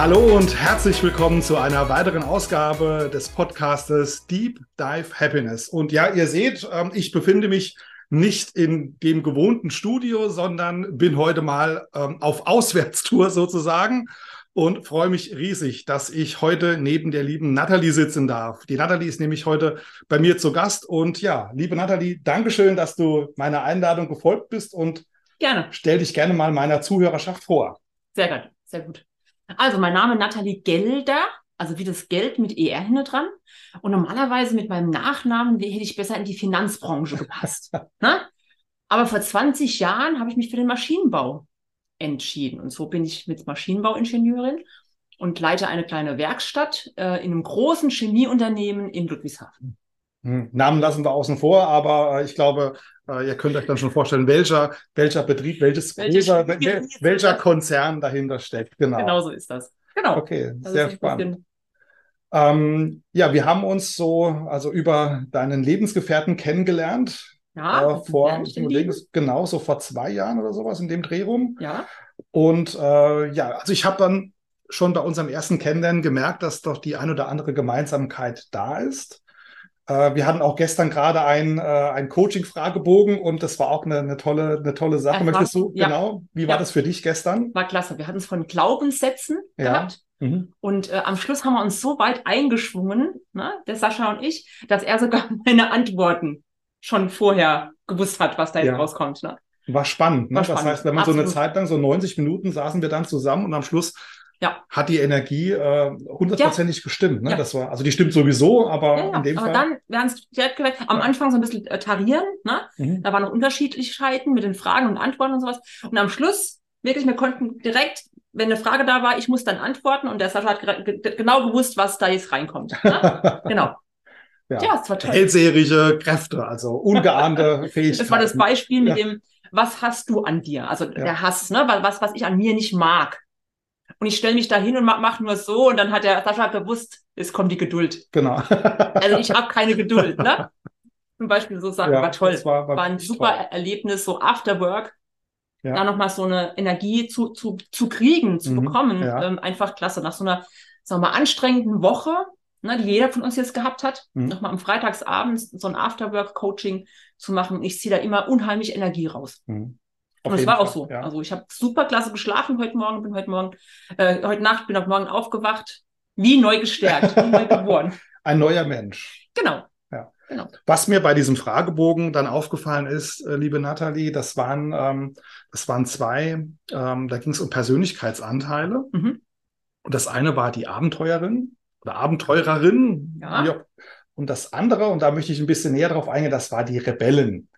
Hallo und herzlich willkommen zu einer weiteren Ausgabe des Podcastes Deep Dive Happiness. Und ja, ihr seht, ähm, ich befinde mich nicht in dem gewohnten Studio, sondern bin heute mal ähm, auf Auswärtstour sozusagen und freue mich riesig, dass ich heute neben der lieben Nathalie sitzen darf. Die Nathalie ist nämlich heute bei mir zu Gast. Und ja, liebe Nathalie, Dankeschön, dass du meiner Einladung gefolgt bist und gerne. stell dich gerne mal meiner Zuhörerschaft vor. Sehr gut, sehr gut. Also, mein Name ist Nathalie Gelder, also wie das Geld mit ER hinten dran. Und normalerweise mit meinem Nachnamen hätte ich besser in die Finanzbranche gepasst. ne? Aber vor 20 Jahren habe ich mich für den Maschinenbau entschieden. Und so bin ich mit Maschinenbauingenieurin und leite eine kleine Werkstatt äh, in einem großen Chemieunternehmen in Ludwigshafen. Hm, Namen lassen wir außen vor, aber äh, ich glaube, äh, ihr könnt euch dann schon vorstellen, welcher, welcher Betrieb, welches Welche großer, Chemie- wel, welcher Konzern dahinter steckt. Genau. Genau so ist das. Genau. Okay, Das sehr spannend. Ähm, ja, wir haben uns so, also über deinen Lebensgefährten kennengelernt. Ja, äh, vor, genau, so vor zwei Jahren oder sowas in dem Dreh rum. Ja, Und äh, ja, also ich habe dann schon bei unserem ersten Kennenlernen gemerkt, dass doch die ein oder andere Gemeinsamkeit da ist. Äh, wir hatten auch gestern gerade ein, äh, Coaching-Fragebogen und das war auch eine, eine tolle, eine tolle Sache. Ach, war- Möchtest du, ja. genau, wie war Ja. das für dich gestern? war klasse. Wir hatten es von Glaubenssätzen Ja. gehabt. Mhm. Und äh, am Schluss haben wir uns so weit eingeschwungen, ne, der Sascha und ich, dass er sogar meine Antworten schon vorher gewusst hat, was da jetzt rauskommt. Ne? War spannend. Ne? War Das spannend. heißt, wenn man so eine Absolut. Zeit lang, so 90 Minuten saßen wir dann zusammen und am Schluss Ja. hat die Energie äh, hundertprozentig gestimmt. Ne? Ja. Das war, also die stimmt sowieso, aber Ja, ja. in dem Aber Fall. dann, wir haben es hat gesagt, am Anfang so ein bisschen äh, tarieren, ne? Mhm. da waren noch Unterschiedlichkeiten mit den Fragen und Antworten und sowas. Und am Schluss, wirklich, wir konnten direkt, wenn eine Frage da war, ich muss dann antworten und der Sascha hat ge genau gewusst, was da jetzt reinkommt. Ne? genau. Ja. Ja, es war toll. Hellseherige Kräfte, also ungeahnte Fähigkeiten. Das war das Beispiel mit Ja. dem, was hast du an dir? Also Ja. der Hass, ne? Weil Was, was ich an mir nicht mag. Und ich stelle mich da hin und mach, mach nur so und dann hat der Sascha gewusst, es kommt die Geduld. Genau. Also ich habe keine Geduld, ne? Zum Beispiel so Sachen, Ja, war toll. war- war war ein super toll. Erlebnis, so After Work. Ja. Da nochmal so eine Energie zu, zu, zu kriegen, zu Mhm, bekommen. ja. Ähm, einfach klasse. Nach so einer, sagen wir mal, anstrengenden Woche, ne, die jeder von uns jetzt gehabt hat, Mhm. nochmal am Freitagsabend so ein Afterwork-Coaching zu machen. Ich ziehe da immer unheimlich Energie raus. Mhm. Auf Und es war auch Fall, so. Ja. Also ich habe super klasse geschlafen heute Morgen, bin heute Morgen, äh, heute Nacht, bin heute Morgen aufgewacht, wie neu gestärkt, wie neu geboren. Ein neuer Mensch. Genau. Was mir bei diesem Fragebogen dann aufgefallen ist, äh, liebe Nathalie, das waren, ähm, das waren zwei, ähm, da ging es um Persönlichkeitsanteile. Mhm. Und das eine war die Abenteuerin oder Abenteurerin. Ja. Und das andere, und da möchte ich ein bisschen näher drauf eingehen, das war die Rebellen.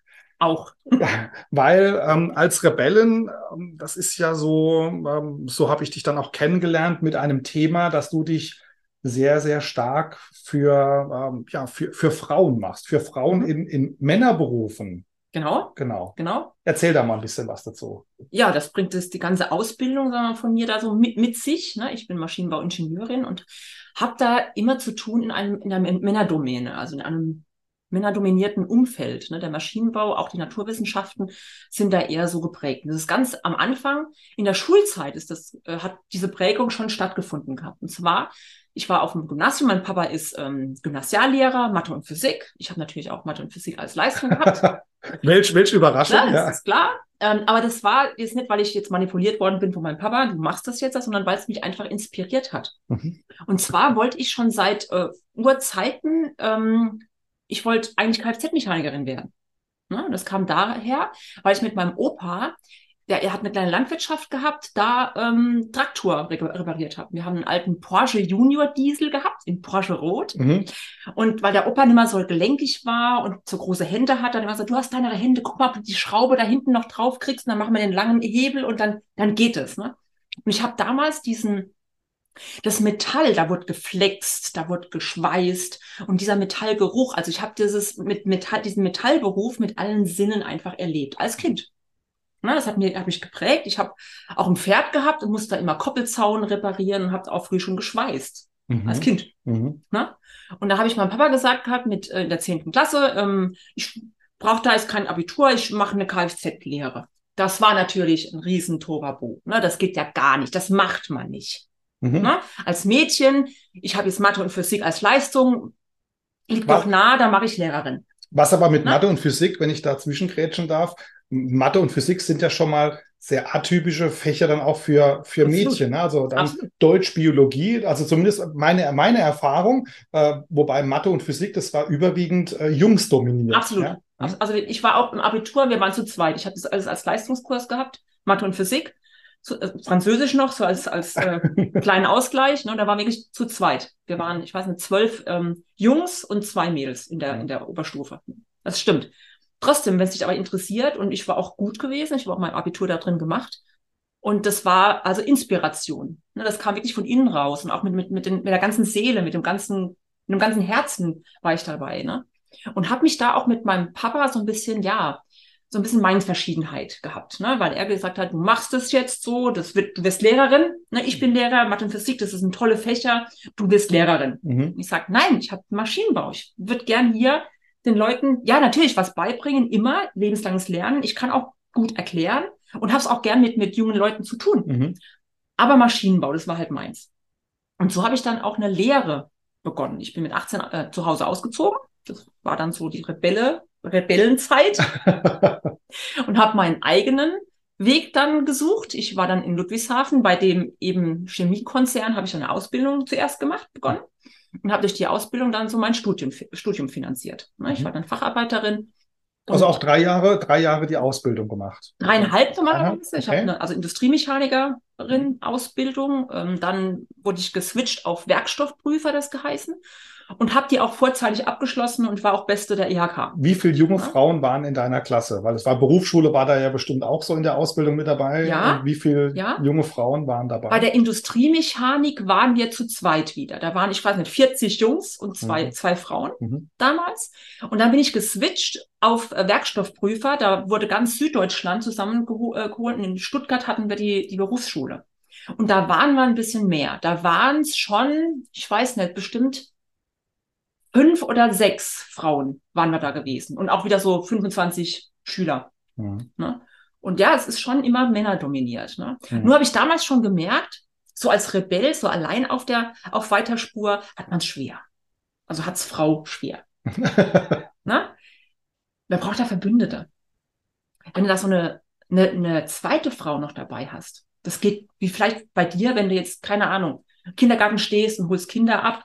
Auch. Weil ähm, als Rebellen, ähm, das ist ja so, ähm, so habe ich dich dann auch kennengelernt mit einem Thema, dass du dich sehr, sehr stark für, ähm, ja, für, für Frauen machst, für Frauen Mhm. in, in Männerberufen. Genau. Genau. Genau. Erzähl da mal ein bisschen was dazu. ja, das bringt es die ganze Ausbildung sagen wir, von mir da so mit, mit sich. Ne? Ich bin Maschinenbauingenieurin und habe da immer zu tun in einem in einer Männerdomäne, also in einem männerdominierten Umfeld. Ne? Der Maschinenbau, auch die Naturwissenschaften sind da eher so geprägt. Und Das ist ganz am Anfang in der Schulzeit ist das äh, hat diese Prägung schon stattgefunden gehabt. Und zwar ich war auf dem Gymnasium, mein Papa ist ähm, Gymnasiallehrer, Mathe und Physik. Ich habe natürlich auch Mathe und Physik als Leistung gehabt. Welch, welche Überraschung. Klar, ja. das ist klar. Ähm, aber das war jetzt nicht, weil ich jetzt manipuliert worden bin von meinem Papa, du machst das jetzt, sondern weil es mich einfach inspiriert hat. Mhm. Und zwar wollte ich schon seit äh, Urzeiten, ähm, ich wollte eigentlich Kfz-Mechanikerin werden. Ne? Das kam daher, weil ich mit meinem Opa, der, er hat eine kleine Landwirtschaft gehabt, da ähm, Traktor re repariert habe. Wir haben einen alten Porsche Junior Diesel gehabt, in Porsche Rot. Mhm. Und weil der Opa nicht mehr so gelenkig war und so große Hände hat, dann immer so, du hast kleinere Hände, guck mal, ob du die Schraube da hinten noch drauf kriegst, und dann machen wir den langen Hebel und dann, dann geht es. Ne? Und ich habe damals diesen Das Metall, da wird geflext, da wird geschweißt und dieser Metallgeruch, also ich habe dieses mit Metall, diesen Metallberuf mit allen Sinnen einfach erlebt als Kind. Na, das hat, mir, hat mich geprägt. Ich habe auch ein Pferd gehabt und musste da immer Koppelzaun reparieren und habe auch früh schon geschweißt. Mhm. Als Kind. Mhm. Na? Und da habe ich meinem Papa gesagt gehabt, mit äh, in der zehnten Klasse, ähm, ich brauche da jetzt kein Abitur, ich mache eine Kfz-Lehre. Das war natürlich ein riesen. Ne? Das geht ja gar nicht. Das macht man nicht. Mhm. Ne? Als Mädchen, ich habe jetzt Mathe und Physik als Leistung, liegt doch nah, da mache ich Lehrerin. Was aber mit Na? Mathe und Physik, wenn ich da zwischengrätschen darf, Mathe und Physik sind ja schon mal sehr atypische Fächer dann auch für, für Mädchen. Ne? Also dann Absolut. Deutsch, Biologie, also zumindest meine, meine Erfahrung, äh, wobei Mathe und Physik, das war überwiegend äh, Jungs dominiert. Absolut. Ja? Also ich war auch im Abitur, wir waren zu zweit. Ich habe das alles als Leistungskurs gehabt, Mathe und Physik. Zu, äh, Französisch noch, so als, als äh, kleinen Ausgleich. Ne? Da waren wir wirklich zu zweit. Wir waren, ich weiß nicht, zwölf ähm, Jungs und zwei Mädels in der, in der Oberstufe. Das stimmt. Trotzdem, wenn es dich aber interessiert, und ich war auch gut gewesen, ich habe auch mein Abitur da drin gemacht. Und das war also Inspiration. Ne? Das kam wirklich von innen raus und auch mit, mit, mit, den, mit der ganzen Seele, mit dem ganzen, mit dem ganzen Herzen war ich dabei. Ne? Und habe mich da auch mit meinem Papa so ein bisschen, ja, so ein bisschen Meinungsverschiedenheit gehabt, ne? weil er gesagt hat, du machst es jetzt so, das wird, du wirst Lehrerin, ne? ich bin Lehrer, Mathe und Physik, das ist ein tolle Fächer, du wirst Lehrerin. Mhm. Ich sage, nein, ich habe Maschinenbau, ich würde gern hier den Leuten, ja, natürlich was beibringen, immer lebenslanges Lernen. Ich kann auch gut erklären und habe es auch gern mit, mit jungen Leuten zu tun. Mhm. Aber Maschinenbau, das war halt meins. Und so habe ich dann auch eine Lehre begonnen. Ich bin mit 18 äh, zu Hause ausgezogen. Das war dann so die Rebelle, Rebellenzeit und habe meinen eigenen Weg dann gesucht. Ich war dann in Ludwigshafen bei dem eben Chemiekonzern, habe ich eine Ausbildung zuerst gemacht, begonnen und habe durch die Ausbildung dann so mein Studium, Studium finanziert. Ne, ich mhm. war dann Facharbeiterin. Also auch drei Jahre, drei Jahre die Ausbildung gemacht. Dreieinhalb normalerweise. Okay. Ich habe eine also Industriemechanikerin Ausbildung. Ähm, dann wurde ich geswitcht auf Werkstoffprüfer, das geheißen und habe die auch vorzeitig abgeschlossen und war auch Beste der IHK. Wie viele junge ja. Frauen waren in deiner Klasse? Weil es war Berufsschule, war da ja bestimmt auch so in der Ausbildung mit dabei. Ja. Und wie viele ja. junge Frauen waren dabei? Bei der Industriemechanik waren wir zu zweit wieder. Da waren, ich weiß nicht, 40 Jungs und zwei, mhm. zwei Frauen mhm. damals. Und dann bin ich geswitcht auf äh, Werkstoffprüfer. Da wurde ganz Süddeutschland zusammengeholt. Und in Stuttgart hatten wir die, die Berufsschule. Und da waren wir ein bisschen mehr. Da waren es schon, ich weiß nicht, bestimmt fünf oder sechs Frauen waren wir da gewesen und auch wieder so 25 Schüler. Mhm. Ne? Und ja, es ist schon immer männerdominiert. Ne? Mhm. Nur habe ich damals schon gemerkt, so als Rebell, so allein auf der auf weiter Spur, hat man es schwer. Also hat's Frau schwer. ne? Wer braucht da Verbündete? Wenn du da so eine, eine, eine zweite Frau noch dabei hast, das geht wie vielleicht bei dir, wenn du jetzt, keine Ahnung, Kindergarten stehst und holst Kinder ab,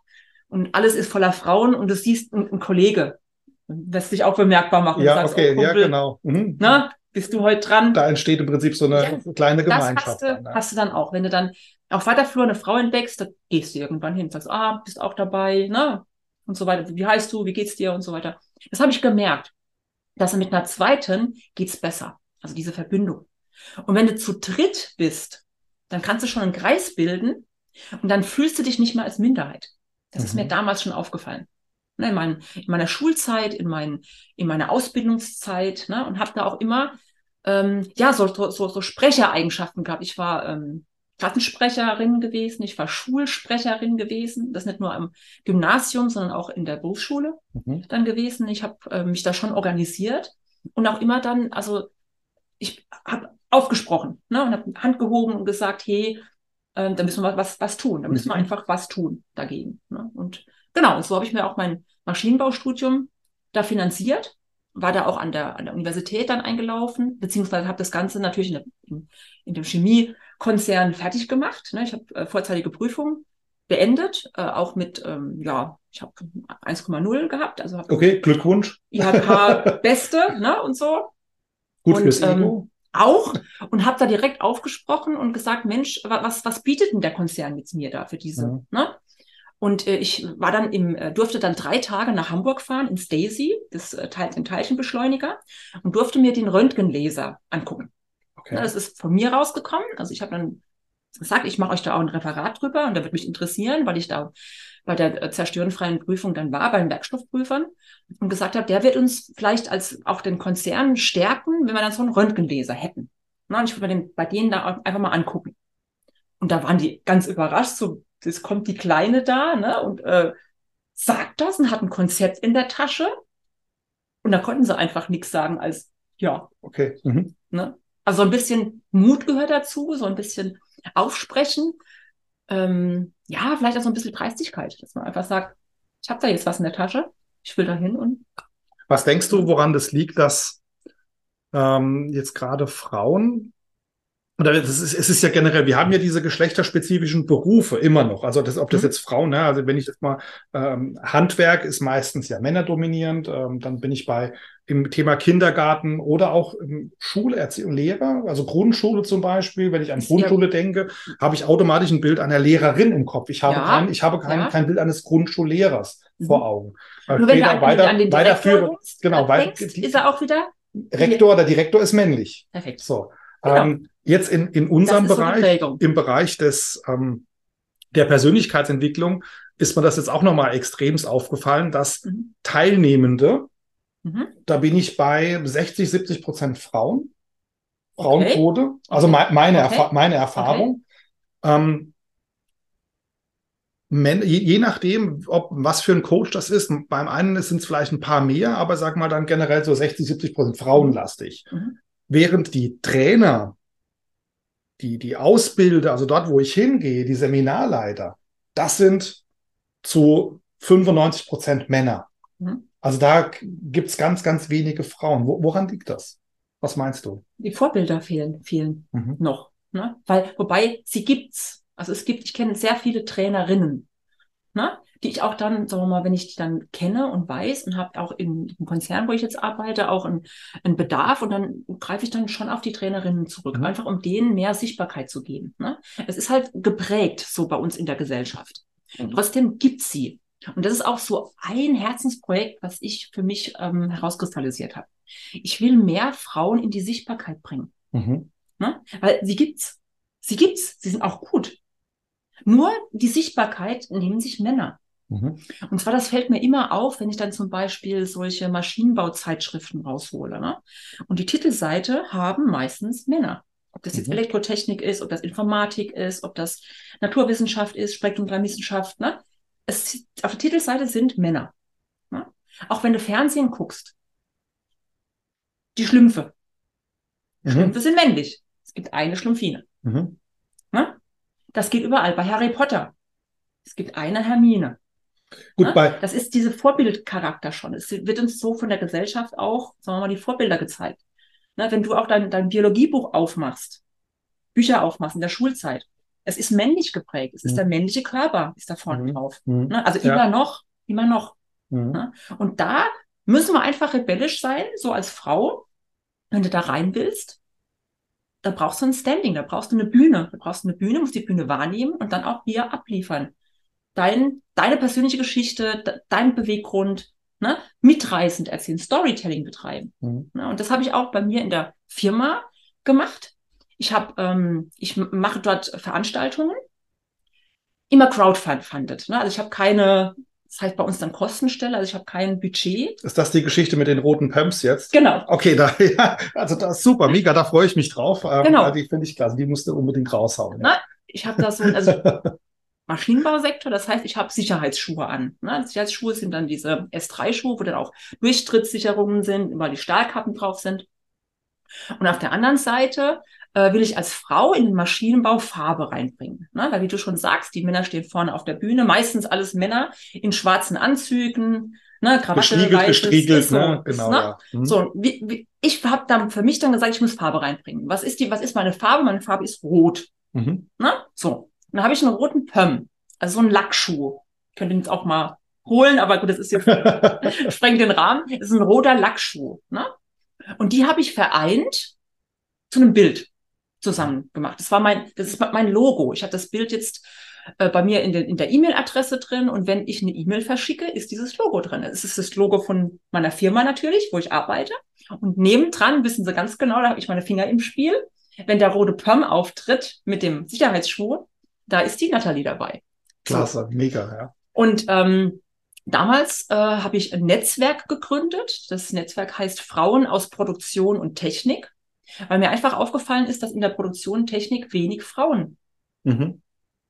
und alles ist voller Frauen und du siehst einen, einen Kollege, lässt sich auch bemerkbar machen. Ja, sagst, okay, oh, Kumpel, ja, genau. Mhm. Na, bist du heute dran? Da entsteht im Prinzip so eine ja, kleine Gemeinschaft. Das hast du, dann, ja. hast du dann auch. Wenn du dann auf weiter Flur eine Frau entdeckst, da gehst du irgendwann hin, sagst, ah, bist auch dabei, ne? Und so weiter. Wie heißt du? Wie geht's dir? Und so weiter. Das habe ich gemerkt, dass mit einer zweiten geht's besser. Also diese Verbindung. Und wenn du zu dritt bist, dann kannst du schon einen Kreis bilden und dann fühlst du dich nicht mehr als Minderheit. Das mhm. ist mir mhm. damals schon aufgefallen. Ne, in, mein, in, meiner Schulzeit, in, mein, in meiner Ausbildungszeit ne, und habe da auch immer ähm, ja so, so, so Sprechereigenschaften gehabt. Ich war ähm, Klassensprecherin gewesen, ich war Schulsprecherin gewesen, das nicht nur am Gymnasium, sondern auch in der Berufsschule mhm. dann gewesen. Ich habe äh, mich da schon organisiert und auch immer dann, also ich habe aufgesprochen ne, und habe Hand gehoben und gesagt, hey, ähm, da müssen wir was, was tun. Da müssen wir mhm. einfach was tun dagegen. Ne? Und genau, und so habe ich mir auch mein Maschinenbaustudium da finanziert, war da auch an der, an der Universität dann eingelaufen, beziehungsweise habe das Ganze natürlich in, in, in dem Chemiekonzern fertig gemacht. Ne? Ich habe äh, vorzeitige Prüfungen beendet, äh, auch mit, ähm, ja, ich habe 1,0 gehabt. Also okay, Glückwunsch. IHK Beste ne? und so. Gut und, fürs Ego. Auch und habe da direkt aufgesprochen und gesagt, Mensch, was, was bietet denn der Konzern jetzt mir da für diese? Mhm. Ne? Und äh, ich war dann im, äh, durfte dann drei Tage nach Hamburg fahren, ins Daisy, das äh, den Teilchenbeschleuniger, und durfte mir den Röntgenlaser angucken. Okay. Ja, das ist von mir rausgekommen. Also ich habe dann sagt, ich mache euch da auch ein Referat drüber und da wird mich interessieren, weil ich da bei der äh, zerstörenfreien Prüfung dann war, bei den Werkstoffprüfern und gesagt habe, der wird uns vielleicht als auch den Konzern stärken, wenn wir dann so einen Röntgenleser hätten. Na, und ich würde mir den bei denen da einfach mal angucken. Und da waren die ganz überrascht, so, es kommt die Kleine da, ne, und äh, sagt das und hat ein Konzept in der Tasche. Und da konnten sie einfach nichts sagen als, ja. Okay. Mhm. Ne? Also ein bisschen Mut gehört dazu, so ein bisschen Aufsprechen. Ähm, ja, vielleicht auch so ein bisschen Dreistigkeit, dass man einfach sagt, ich habe da jetzt was in der Tasche, ich will da hin und. Was denkst du, woran das liegt, dass ähm, jetzt gerade Frauen oder es ist, es ist ja generell, wir haben ja diese geschlechterspezifischen Berufe immer noch. Also das, ob das mhm. jetzt Frauen, ne, also wenn ich das mal, ähm, Handwerk ist meistens ja männerdominierend, ähm, dann bin ich bei im Thema Kindergarten oder auch Schulerziehung, Lehrer, also Grundschule zum Beispiel. Wenn ich an Grundschule denke, habe ich automatisch ein Bild einer Lehrerin im Kopf. Ich habe ja, kein, ich habe kein, ja. kein Bild eines Grundschullehrers mhm. vor Augen. Weil Nur wenn du an, weiter, an den weiterführe, genau, denkst, ist er auch wieder Rektor oder Direktor ist männlich. Perfekt. So. Genau. Ähm, jetzt in, in unserem Bereich, so im Bereich des, ähm, der Persönlichkeitsentwicklung, ist mir das jetzt auch nochmal extremst aufgefallen, dass mhm. Teilnehmende, mhm. da bin ich bei 60, 70 Prozent Frauen, Frauenquote, okay. also me meine, okay. Erfa meine Erfahrung. Okay. Ähm, je, je, nachdem, ob was für ein Coach das ist, beim einen sind es vielleicht ein paar mehr, aber sag mal dann generell so 60, 70 Prozent frauenlastig. Mhm. Während die Trainer, die, die Ausbilder, also dort, wo ich hingehe, die Seminarleiter, das sind zu 95 Prozent Männer. Mhm. Also da gibt's ganz, ganz wenige Frauen. Wo, woran liegt das? Was meinst du? Die Vorbilder fehlen, fehlen mhm. noch. Ne? Weil, wobei, sie gibt's. Also es gibt, ich kenne sehr viele Trainerinnen. Ne? die ich auch dann, sagen wir mal, wenn ich die dann kenne und weiß und habe auch im, im, Konzern, wo ich jetzt arbeite, auch einen, einen Bedarf und dann greife ich dann schon auf die Trainerinnen zurück, mhm. einfach um denen mehr Sichtbarkeit zu geben. Ne? Es ist halt geprägt so bei uns in der Gesellschaft. Mhm. Trotzdem gibt's sie. Und das ist auch so ein Herzensprojekt, was ich für mich ähm, herauskristallisiert habe. Ich will mehr Frauen in die Sichtbarkeit bringen. Mhm. Ne? Weil sie gibt's. Sie gibt's. Sie sind auch gut. Nur die Sichtbarkeit nehmen sich Männer. Mhm. Und zwar, das fällt mir immer auf, wenn ich dann zum Beispiel solche Maschinenbauzeitschriften raushole. Ne? Und die Titelseite haben meistens Männer. Ob das jetzt mhm. Elektrotechnik ist, ob das Informatik ist, ob das Naturwissenschaft ist, Spektrum 3 Wissenschaft. Ne? Es, auf der Titelseite sind Männer. Ne? Auch wenn du Fernsehen guckst. Die Schlümpfe. Mhm. Schlümpfe sind männlich. Es gibt eine Schlumpfine. Mhm. Ne? Das geht überall. Bei Harry Potter. Es gibt eine Hermine. Gut, ne? Das ist diese Vorbildcharakter schon. Es wird uns so von der Gesellschaft auch, sagen wir mal, die Vorbilder gezeigt. Ne? Wenn du auch dein, dein Biologiebuch aufmachst, Bücher aufmachst in der Schulzeit, es ist männlich geprägt. Es ist mhm. der männliche Körper, ist da vorne mhm. drauf. Mhm. Ne? Also ja. immer noch, immer noch. Mhm. Ne? Und da müssen wir einfach rebellisch sein, so als Frau. Wenn du da rein willst, da brauchst du ein Standing, da brauchst du eine Bühne. Da brauchst du eine Bühne, musst die Bühne wahrnehmen und dann auch hier abliefern dein, deine persönliche Geschichte, de, dein Beweggrund ne, mitreißend erzählen, Storytelling betreiben. Mhm. Ne, und das habe ich auch bei mir in der Firma gemacht. Ich habe, ähm, ich mache dort Veranstaltungen, immer crowdfunded. Ne? Also ich habe keine, das heißt bei uns dann Kostenstelle, also ich habe kein Budget. Ist das die Geschichte mit den roten Pumps jetzt? Genau. Okay, da, ja, also das ist super, Mika, da freue ich mich drauf. Ähm, genau. Die finde ich klasse, die musst du unbedingt raushauen. Ja. Ich habe da so, also Maschinenbausektor. Das heißt, ich habe Sicherheitsschuhe an. Ne? Sicherheitsschuhe sind dann diese S3-Schuhe, wo dann auch Durchtrittssicherungen sind, weil die Stahlkappen drauf sind. Und auf der anderen Seite äh, will ich als Frau in den Maschinenbau Farbe reinbringen. Ne? Weil wie du schon sagst, die Männer stehen vorne auf der Bühne, meistens alles Männer in schwarzen Anzügen, ne, Krawatte, gestriegelt, gestriegelt, so, ne? genau. Ne? Ja. Hm. So, wie, wie, ich habe dann für mich dann gesagt, ich muss Farbe reinbringen. Was ist die? Was ist meine Farbe? Meine Farbe ist rot. Mhm. Ne? So, dann habe ich einen roten Pömm, also so einen Lackschuh. Ich könnte ihn jetzt auch mal holen, aber gut, das ist jetzt sprengt den Rahmen. Das ist ein roter Lackschuh. Ne? Und die habe ich vereint zu einem Bild zusammen gemacht. Das war mein, das ist mein Logo. Ich habe das Bild jetzt äh, bei mir in, den, in der E-Mail-Adresse drin und wenn ich eine E-Mail verschicke, ist dieses Logo drin. Es ist das Logo von meiner Firma natürlich, wo ich arbeite. Und nebendran wissen sie ganz genau, da habe ich meine Finger im Spiel, wenn der rote Pom auftritt mit dem Sicherheitsschuh, da ist die Nathalie dabei. Klasse, mega, ja. Und ähm, damals äh, habe ich ein Netzwerk gegründet. Das Netzwerk heißt Frauen aus Produktion und Technik, weil mir einfach aufgefallen ist, dass in der Produktion Technik wenig Frauen mhm.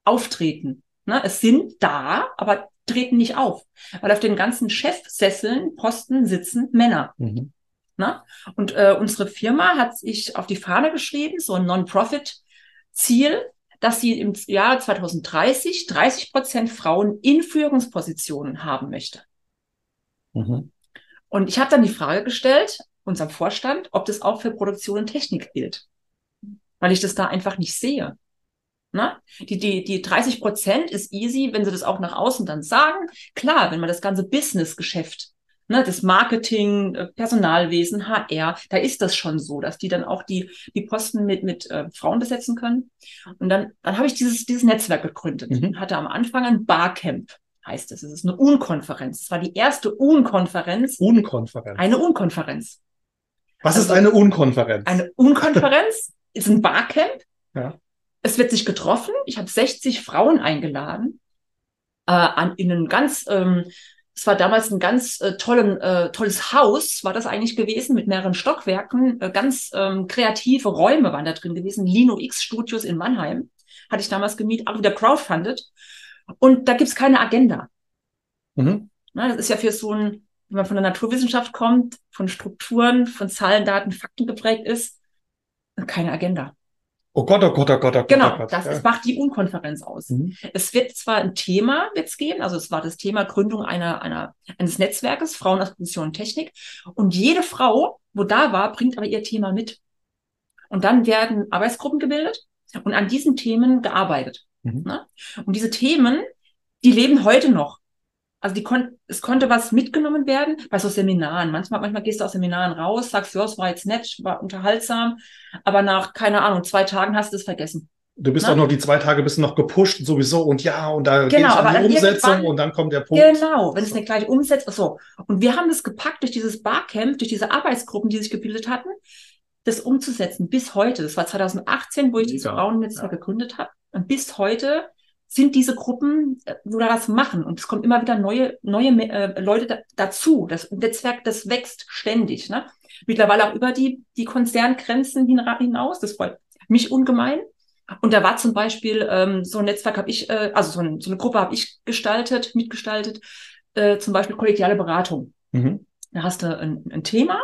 auftreten. Ne? Es sind da, aber treten nicht auf, weil auf den ganzen Chefsesseln, Posten sitzen Männer. Mhm. Ne? Und äh, unsere Firma hat sich auf die Fahne geschrieben, so ein Non-Profit-Ziel, dass sie im Jahr 2030 30 Prozent Frauen in Führungspositionen haben möchte. Mhm. Und ich habe dann die Frage gestellt, unserem Vorstand, ob das auch für Produktion und Technik gilt, weil ich das da einfach nicht sehe. Na? Die, die, die 30 Prozent ist easy, wenn sie das auch nach außen dann sagen. Klar, wenn man das ganze Business-Geschäft ne, das Marketing, äh, Personalwesen, HR, da ist das schon so, dass die dann auch die, die Posten mit, mit äh, Frauen besetzen können. Und dann, dann habe ich dieses, dieses Netzwerk gegründet. Mhm. Hatte am Anfang ein Barcamp, heißt es. Es ist eine Unkonferenz. Es war die erste Unkonferenz. Unkonferenz. Eine Unkonferenz. Was also, ist eine Unkonferenz? Eine Unkonferenz ist ein Barcamp. Ja. Es wird sich getroffen. Ich habe 60 Frauen eingeladen äh, an, in einen ganz ähm, es war damals ein ganz äh, tollen, äh, tolles Haus, war das eigentlich gewesen, mit mehreren Stockwerken. Äh, ganz ähm, kreative Räume waren da drin gewesen. Lino X Studios in Mannheim hatte ich damals gemietet, auch wieder crowdfunded. Und da gibt's keine Agenda. Mhm. Na, das ist ja für so ein, wenn man von der Naturwissenschaft kommt, von Strukturen, von Zahlen, Daten, Fakten geprägt ist, keine Agenda. Oh Gott, oh Gott, oh Gott, oh Gott. Genau, oh Gott, das, ja. macht die Unkonferenz aus. Mhm. Es wird zwar ein Thema wird's gehen, also es war das Thema Gründung einer, einer, eines Netzwerkes, Frauen aus Position und Technik. Und jede Frau, wo da war, bringt aber ihr Thema mit. Und dann werden Arbeitsgruppen gebildet und an diesen Themen gearbeitet. Mhm. Ne? Und diese Themen, die leben heute noch. Also die kon es konnte was mitgenommen werden bei so Seminaren. Manchmal, manchmal gehst du aus Seminaren raus, sagst, ja, es war jetzt nett, war unterhaltsam, aber nach, keine Ahnung, zwei Tagen hast du es vergessen. Du bist Na? auch noch die zwei Tage bist noch gepusht sowieso und ja, und da genau, geht es um die Umsetzung und dann kommt der Punkt. Genau, wenn es nicht gleich umsetzt, so. Und wir haben das gepackt durch dieses Barcamp, durch diese Arbeitsgruppen, die sich gebildet hatten, das umzusetzen bis heute. Das war 2018, wo ich Mega. das Frauennetzwerk ja. gegründet habe. Und bis heute sind diese Gruppen, äh, wo da was machen. Und es kommen immer wieder neue, neue äh, Leute da, dazu. Das Netzwerk, das wächst ständig. Ne? Mittlerweile auch über die, die Konzerngrenzen hinaus. Das freut mich ungemein. Und da war zum Beispiel ähm, so ein Netzwerk habe ich, äh, also so, ein, so eine Gruppe habe ich gestaltet, mitgestaltet, äh, zum Beispiel kollegiale Beratung. Mhm. Da hast du ein, ein Thema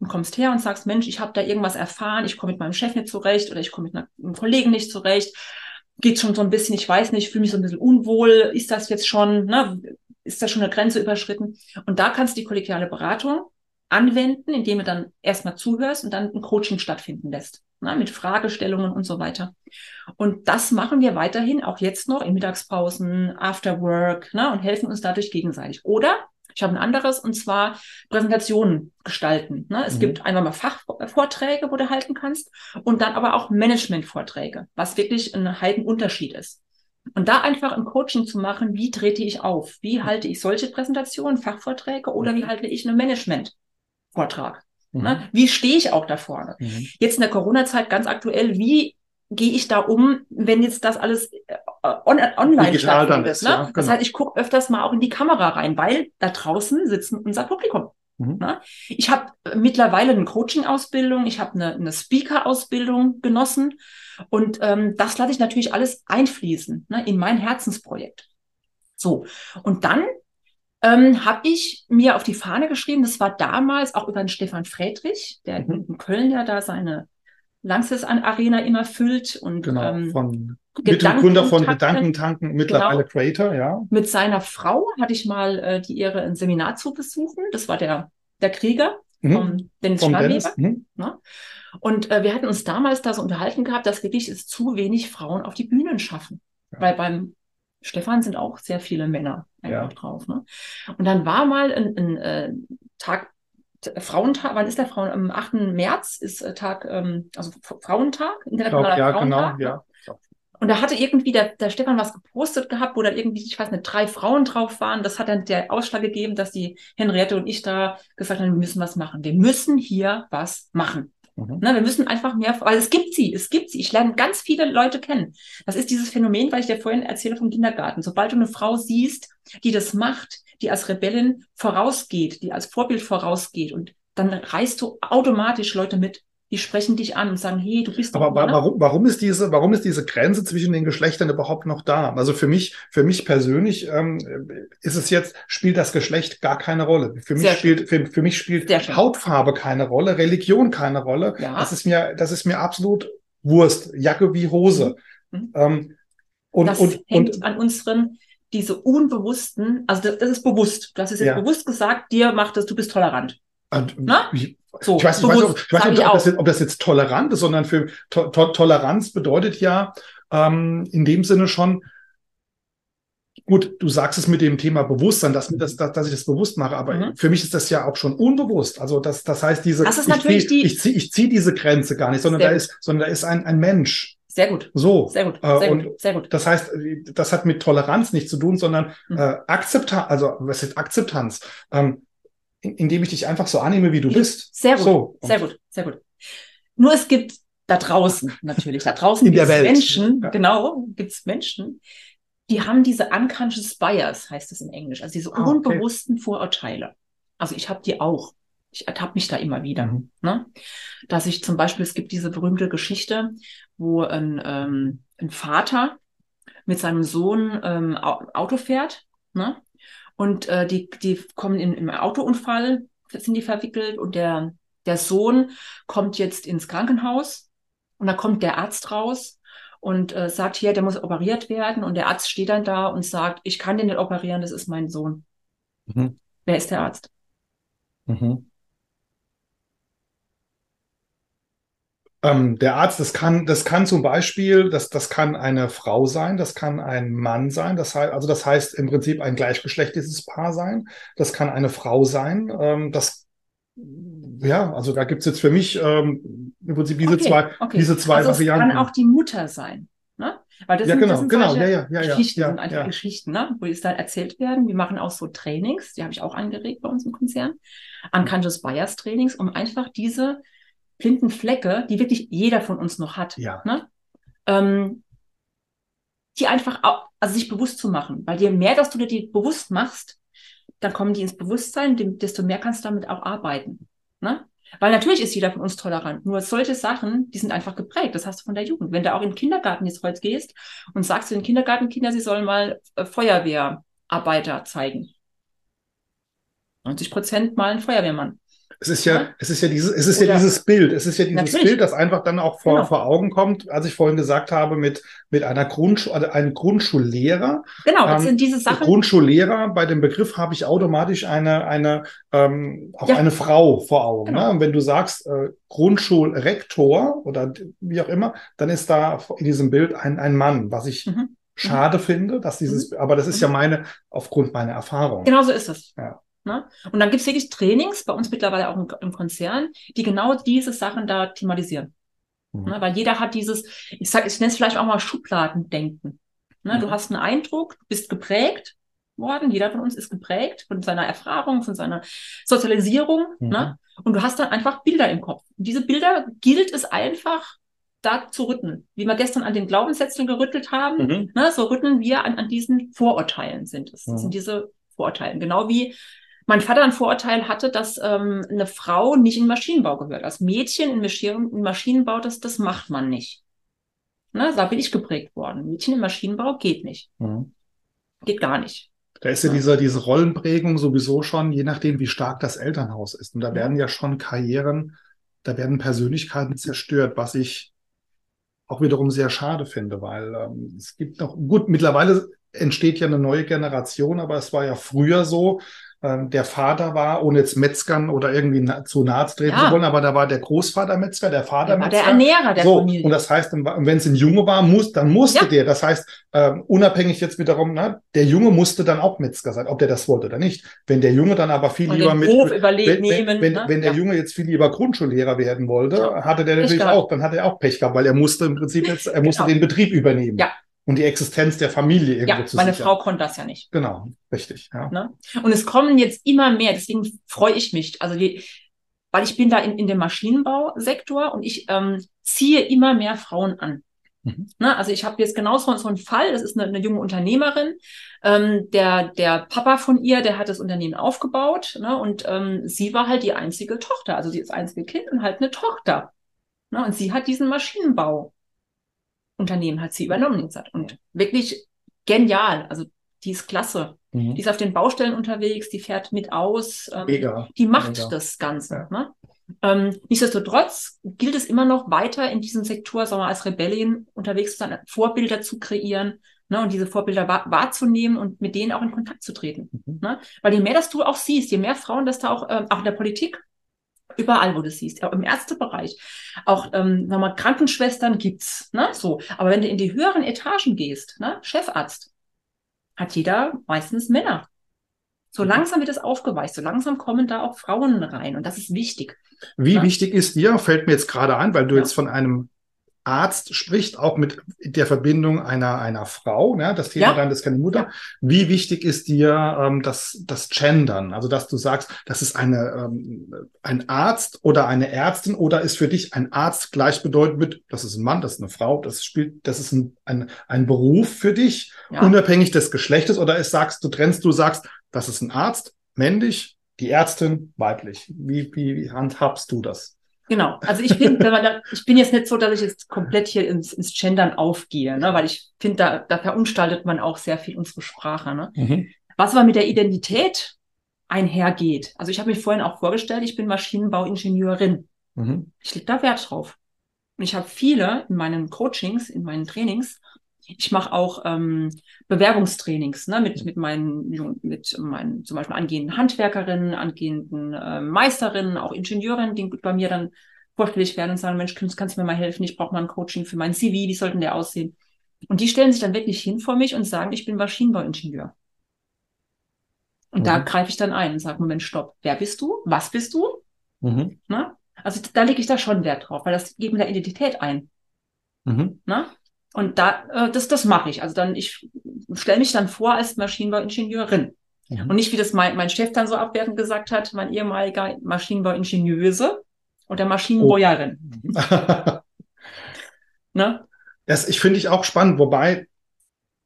und kommst her und sagst, Mensch, ich habe da irgendwas erfahren, ich komme mit meinem Chef nicht zurecht oder ich komme mit einem Kollegen nicht zurecht geht schon so ein bisschen, ich weiß nicht, fühle mich so ein bisschen unwohl, ist das jetzt schon, ne, ist das schon eine Grenze überschritten? Und da kannst du die kollegiale Beratung anwenden, indem du dann erstmal zuhörst und dann ein Coaching stattfinden lässt, ne, mit Fragestellungen und so weiter. Und das machen wir weiterhin, auch jetzt noch in Mittagspausen, After Work, ne, und helfen uns dadurch gegenseitig. Oder ich habe ein anderes und zwar Präsentationen gestalten. Ne? Es mhm. gibt einmal mal Fachvorträge, wo du halten kannst und dann aber auch Managementvorträge, was wirklich ein Heidenunterschied ist. Und da einfach ein Coaching zu machen, wie trete ich auf? Wie halte ich solche Präsentationen, Fachvorträge oder wie halte ich einen Managementvortrag? Mhm. Ne? Wie stehe ich auch da vorne? Mhm. Jetzt in der Corona-Zeit ganz aktuell, wie gehe ich da um, wenn jetzt das alles on, online Digital stattfindet? Ist, ne? ja, genau. Das heißt, ich gucke öfters mal auch in die Kamera rein, weil da draußen sitzen unser Publikum. Mhm. Ne? Ich habe mittlerweile eine Coaching-Ausbildung, ich habe eine, eine Speaker-Ausbildung genossen und ähm, das lasse ich natürlich alles einfließen ne, in mein Herzensprojekt. So, und dann ähm, habe ich mir auf die Fahne geschrieben, das war damals auch über den Stefan Friedrich, der mhm. in Köln ja da seine Lanxess Arena immer füllt und genau, ähm, von Mitgründer von Gedankentanken, mittlerweile genau. Creator, ja. Mit seiner Frau hatte ich mal äh, die Ehre, ein Seminar zu besuchen. Das war der, der Krieger mhm. vom Dennis Schwabeber. Mhm. Ne? Und äh, wir hatten uns damals da so unterhalten gehabt, dass wirklich es zu wenig Frauen auf die Bühnen schaffen. Ja. Weil beim Stefan sind auch sehr viele Männer einfach ja. drauf. Ne? Und dann war mal ein, ein äh, Tag Frauentag, wann ist der Frauen? Am 8. März ist äh, Tag, ähm, also Frauentag, Internationaler ja, genau, Frauentag. Genau, ja. Und da hatte irgendwie der, der Stefan was gepostet gehabt, wo da irgendwie, ich weiß nicht, drei Frauen drauf waren. Das hat dann der Ausschlag gegeben, dass die Henriette und ich da gesagt haben, wir müssen was machen. Wir müssen hier was machen. Mhm. Na, wir müssen einfach mehr, weil es gibt sie, es gibt sie. Ich lerne ganz viele Leute kennen. Das ist dieses Phänomen, weil ich dir vorhin erzähle vom Kindergarten. Sobald du eine Frau siehst, die das macht, die als Rebellin vorausgeht, die als Vorbild vorausgeht und dann reißt du automatisch Leute mit die sprechen dich an und sagen, hey, du bist Aber doch, ne? warum, warum ist diese, warum ist diese Grenze zwischen den Geschlechtern überhaupt noch da? Also für mich, für mich persönlich ähm, ist es jetzt, spielt das Geschlecht gar keine Rolle. Für mich Sehr spielt, für, für mich spielt Hautfarbe keine Rolle, Religion keine Rolle. Ja. Das ist mir, das ist mir absolut Wurst, Jacke wie Hose. Mhm. Ähm, und, das und, hängt und, an unseren, diese unbewussten, also das, das ist bewusst. Du hast es jetzt Ja. bewusst gesagt, dir macht das, du bist tolerant. Na? ich, So, ich weiß, ich weiß, ob, ich weiß nicht, ich ob, das jetzt, ob das jetzt tolerant ist, sondern für to to Toleranz bedeutet ja ähm, in dem Sinne schon, gut, du sagst es mit dem Thema Bewusstsein, dass, dass, dass ich das bewusst mache, aber Mhm. für mich ist das ja auch schon unbewusst. Also das, das heißt, diese, Das ist ich natürlich zieh, die- ich ziehe ich zieh diese Grenze gar nicht, sondern Sehr da gut. ist, sondern da ist ein, ein Mensch. Sehr gut, So. sehr gut, Äh, sehr und gut, sehr gut. das heißt, das hat mit Toleranz nichts zu tun, sondern Mhm. äh, Akzeptanz, also was ist Akzeptanz? Ähm, in- indem ich dich einfach so annehme, wie du bist. Sehr gut, So. sehr gut, sehr gut. Nur es gibt da draußen natürlich, da draußen gibt es. Menschen, Ja. genau, gibt es Menschen, die haben diese unconscious bias, heißt es in Englisch, also diese Ah, okay. unbewussten Vorurteile. Also ich habe die auch. Ich ertappe mich da immer wieder. Mhm. Ne? Dass ich zum Beispiel, es gibt diese berühmte Geschichte, wo ein, ähm, ein Vater mit seinem Sohn ähm, Au- Auto fährt, ne? Und äh, die, die kommen in, im Autounfall, sind die verwickelt und der, der Sohn kommt jetzt ins Krankenhaus und da kommt der Arzt raus und äh, sagt hier, der muss operiert werden und der Arzt steht dann da und sagt, ich kann den nicht operieren, das ist mein Sohn. Mhm. Wer ist der Arzt? Mhm. Ähm, der Arzt, das kann, das kann zum Beispiel, das, das kann eine Frau sein, das kann ein Mann sein, das heißt, also das heißt im Prinzip ein gleichgeschlechtliches Paar sein, das kann eine Frau sein, ähm, das, ja, also da gibt's jetzt für mich ähm, im Prinzip diese Okay, zwei, okay. diese zwei also Varianten. Kann auch die Mutter sein. Ne? Weil das ja, sind, genau, das sind genau, ja, ja, ja, ja, Geschichten, ja, sind einfach ja. Geschichten, ne? wo es dann erzählt werden. Wir machen auch so Trainings, die habe ich auch angeregt bei uns im Konzern, Unconscious Bias Trainings, um einfach diese blinden Flecke, die wirklich jeder von uns noch hat, Ja. ne? ähm, die einfach auch, also sich bewusst zu machen. Weil je mehr, dass du dir die bewusst machst, dann kommen die ins Bewusstsein, desto mehr kannst du damit auch arbeiten. Ne? Weil natürlich ist jeder von uns tolerant. Nur solche Sachen, die sind einfach geprägt. Das hast du von der Jugend. Wenn du auch in den Kindergarten jetzt heute gehst und sagst zu den Kindergartenkindern, sie sollen mal äh, Feuerwehrarbeiter zeigen. 90 Prozent mal ein Feuerwehrmann. Es ist ja, Ja? es ist ja dieses, es ist ja Oder- dieses Bild, es ist ja dieses Natürlich. Bild, das einfach dann auch vor, Genau. vor Augen kommt, als ich vorhin gesagt habe, mit, mit einer Grundschule, also einem Grundschullehrer, Genau, das Ähm, sind diese Sachen. Grundschullehrer, bei dem Begriff habe ich automatisch eine, eine, ähm, auch Ja. eine Frau vor Augen. Genau. Ne? Und wenn du sagst äh, Grundschulrektor oder wie auch immer, dann ist da in diesem Bild ein, ein Mann, was ich Mhm. schade finde, dass dieses, aber das ist ja meine, aufgrund meiner Erfahrung. Genau so ist es. Ja. Ne? Und dann gibt es wirklich Trainings, bei uns mittlerweile auch im, im Konzern, die genau diese Sachen da thematisieren. Mhm. Ne? Weil jeder hat dieses, ich sag, ich nenne es vielleicht auch mal Schubladendenken. Ne? Du Mhm. hast einen Eindruck, du bist geprägt worden, jeder von uns ist geprägt von seiner Erfahrung, von seiner Sozialisierung. Mhm. Ne? Und du hast dann einfach Bilder im Kopf. Und diese Bilder gilt es einfach, da zu rütteln. Wie wir gestern an den Glaubenssätzen gerüttelt haben, Mhm. Ne, so rütteln wir an, an diesen Vorurteilen sind es. Das Mhm. sind diese Vorurteilen. Genau wie mein Vater ein Vorurteil hatte, dass ähm, eine Frau nicht in den Maschinenbau gehört. Als Mädchen in Maschinen- in Maschinenbau, das, das macht man nicht. Ne, da bin ich geprägt worden. Mädchen im Maschinenbau geht nicht. Mhm. Geht gar nicht. Da ist ja Ja. diese, diese Rollenprägung sowieso schon, je nachdem, wie stark das Elternhaus ist. Und da werden ja schon Karrieren, da werden Persönlichkeiten zerstört, was ich auch wiederum sehr schade finde, weil ähm, es gibt noch, gut, mittlerweile entsteht ja eine neue Generation, aber es war ja früher so, der Vater war, ohne jetzt Metzgern oder irgendwie na, zu nahe treten Ja. zu wollen, aber da war der Großvater Metzger, der Vater Der war der Metzger. Ernährer der so, Familie. und das heißt, wenn es ein Junge war, muss, dann musste Ja. der. Das heißt, ähm, unabhängig jetzt wiederum, ne, der Junge musste dann auch Metzger sein, ob der das wollte oder nicht. Wenn der Junge dann aber viel Und lieber mit, Hof wenn, überlegt wenn, nehmen. wenn, ne? wenn der ja. Junge jetzt viel lieber Grundschullehrer werden wollte, hatte der natürlich auch, dann hatte er auch Pech gehabt, weil er musste im Prinzip jetzt, er musste Genau. den Betrieb übernehmen. Ja. Und die Existenz der Familie irgendwo ja, zu meine sichern. Frau konnte das ja nicht. Genau, richtig, ja. Ne? Und es kommen jetzt immer mehr, deswegen freue ich mich. Also die, weil ich bin da in, in dem Maschinenbausektor und ich ähm, ziehe immer mehr Frauen an. Mhm. Na, also ich habe jetzt genau so, so einen Fall, das ist eine, eine junge Unternehmerin, ähm, der, der Papa von ihr, der hat das Unternehmen aufgebaut ne, und ähm, sie war halt die einzige Tochter, also sie ist das einzige Kind und halt eine Tochter. Ne, und sie hat diesen Maschinenbauunternehmen hat sie übernommen jetzt und wirklich genial, also die ist klasse. Mhm. Die ist auf den Baustellen unterwegs, die fährt mit aus, ähm, die macht Mega. das Ganze. Ja. Ne? Ähm, nichtsdestotrotz gilt es immer noch weiter in diesem Sektor, sagen wir, als Rebellin unterwegs zu sein, Vorbilder zu kreieren ne, und diese Vorbilder wahr, wahrzunehmen und mit denen auch in Kontakt zu treten. Mhm. Ne? Weil je mehr das du auch siehst, je mehr Frauen das da auch, ähm, auch in der Politik, überall, wo du siehst, auch im Ärztebereich, auch ähm, sagen wir, Krankenschwestern gibt's, ne, so. Aber wenn du in die höheren Etagen gehst, ne, Chefarzt, hat jeder meistens Männer. So mhm. langsam wird es aufgeweicht, so langsam kommen da auch Frauen rein und das ist wichtig. Wie ja? wichtig ist dir, fällt mir jetzt gerade ein, weil du ja. jetzt von einem Arzt spricht, auch mit der Verbindung einer, einer Frau, ne? das Thema ja. dann, das ist keine Mutter. Ja. Wie wichtig ist dir ähm, das, das Gendern? Also, dass du sagst, das ist eine, ähm, ein Arzt oder eine Ärztin oder ist für dich ein Arzt gleichbedeutend mit, das ist ein Mann, das ist eine Frau, das spielt, das ist ein, ein, ein Beruf für dich, ja. unabhängig des Geschlechtes oder ist, sagst du, trennst du, sagst, das ist ein Arzt, männlich, die Ärztin, weiblich. Wie, wie, wie handhabst du das? Genau. Also ich bin, ich bin jetzt nicht so, dass ich jetzt komplett hier ins, ins Gendern aufgehe, ne? weil ich finde, da, da verunstaltet man auch sehr viel unsere Sprache. Ne? Mhm. Was aber mit der Identität einhergeht. Also ich habe mich vorhin auch vorgestellt, ich bin Maschinenbauingenieurin. Mhm. Ich lege da Wert drauf. Und ich habe viele in meinen Coachings, in meinen Trainings, ich mache auch ähm, Bewerbungstrainings ne, mit, mit meinen, mit meinen zum Beispiel angehenden Handwerkerinnen, angehenden äh, Meisterinnen, auch Ingenieurinnen, die bei mir dann vorstellig werden und sagen, Mensch, kannst, kannst du mir mal helfen? Ich brauche mal ein Coaching für mein CV, wie sollten der aussehen? Und die stellen sich dann wirklich hin vor mich und sagen, ich bin Maschinenbauingenieur. Und mhm. da greife ich dann ein und sage, Moment, stopp, wer bist du? Was bist du? Mhm. Na? Also da lege ich da schon Wert drauf, weil das geht mit der Identität ein. Mhm. Na? Und da, äh, das, das mache ich. Also dann, ich stelle mich dann vor als Maschinenbauingenieurin. Ja. Und nicht, wie das mein, mein Chef dann so abwertend gesagt hat, mein ehemaliger Maschinenbauingenieuse oder Maschinenbäuerin. Oh. ne? Das ich finde ich auch spannend, wobei,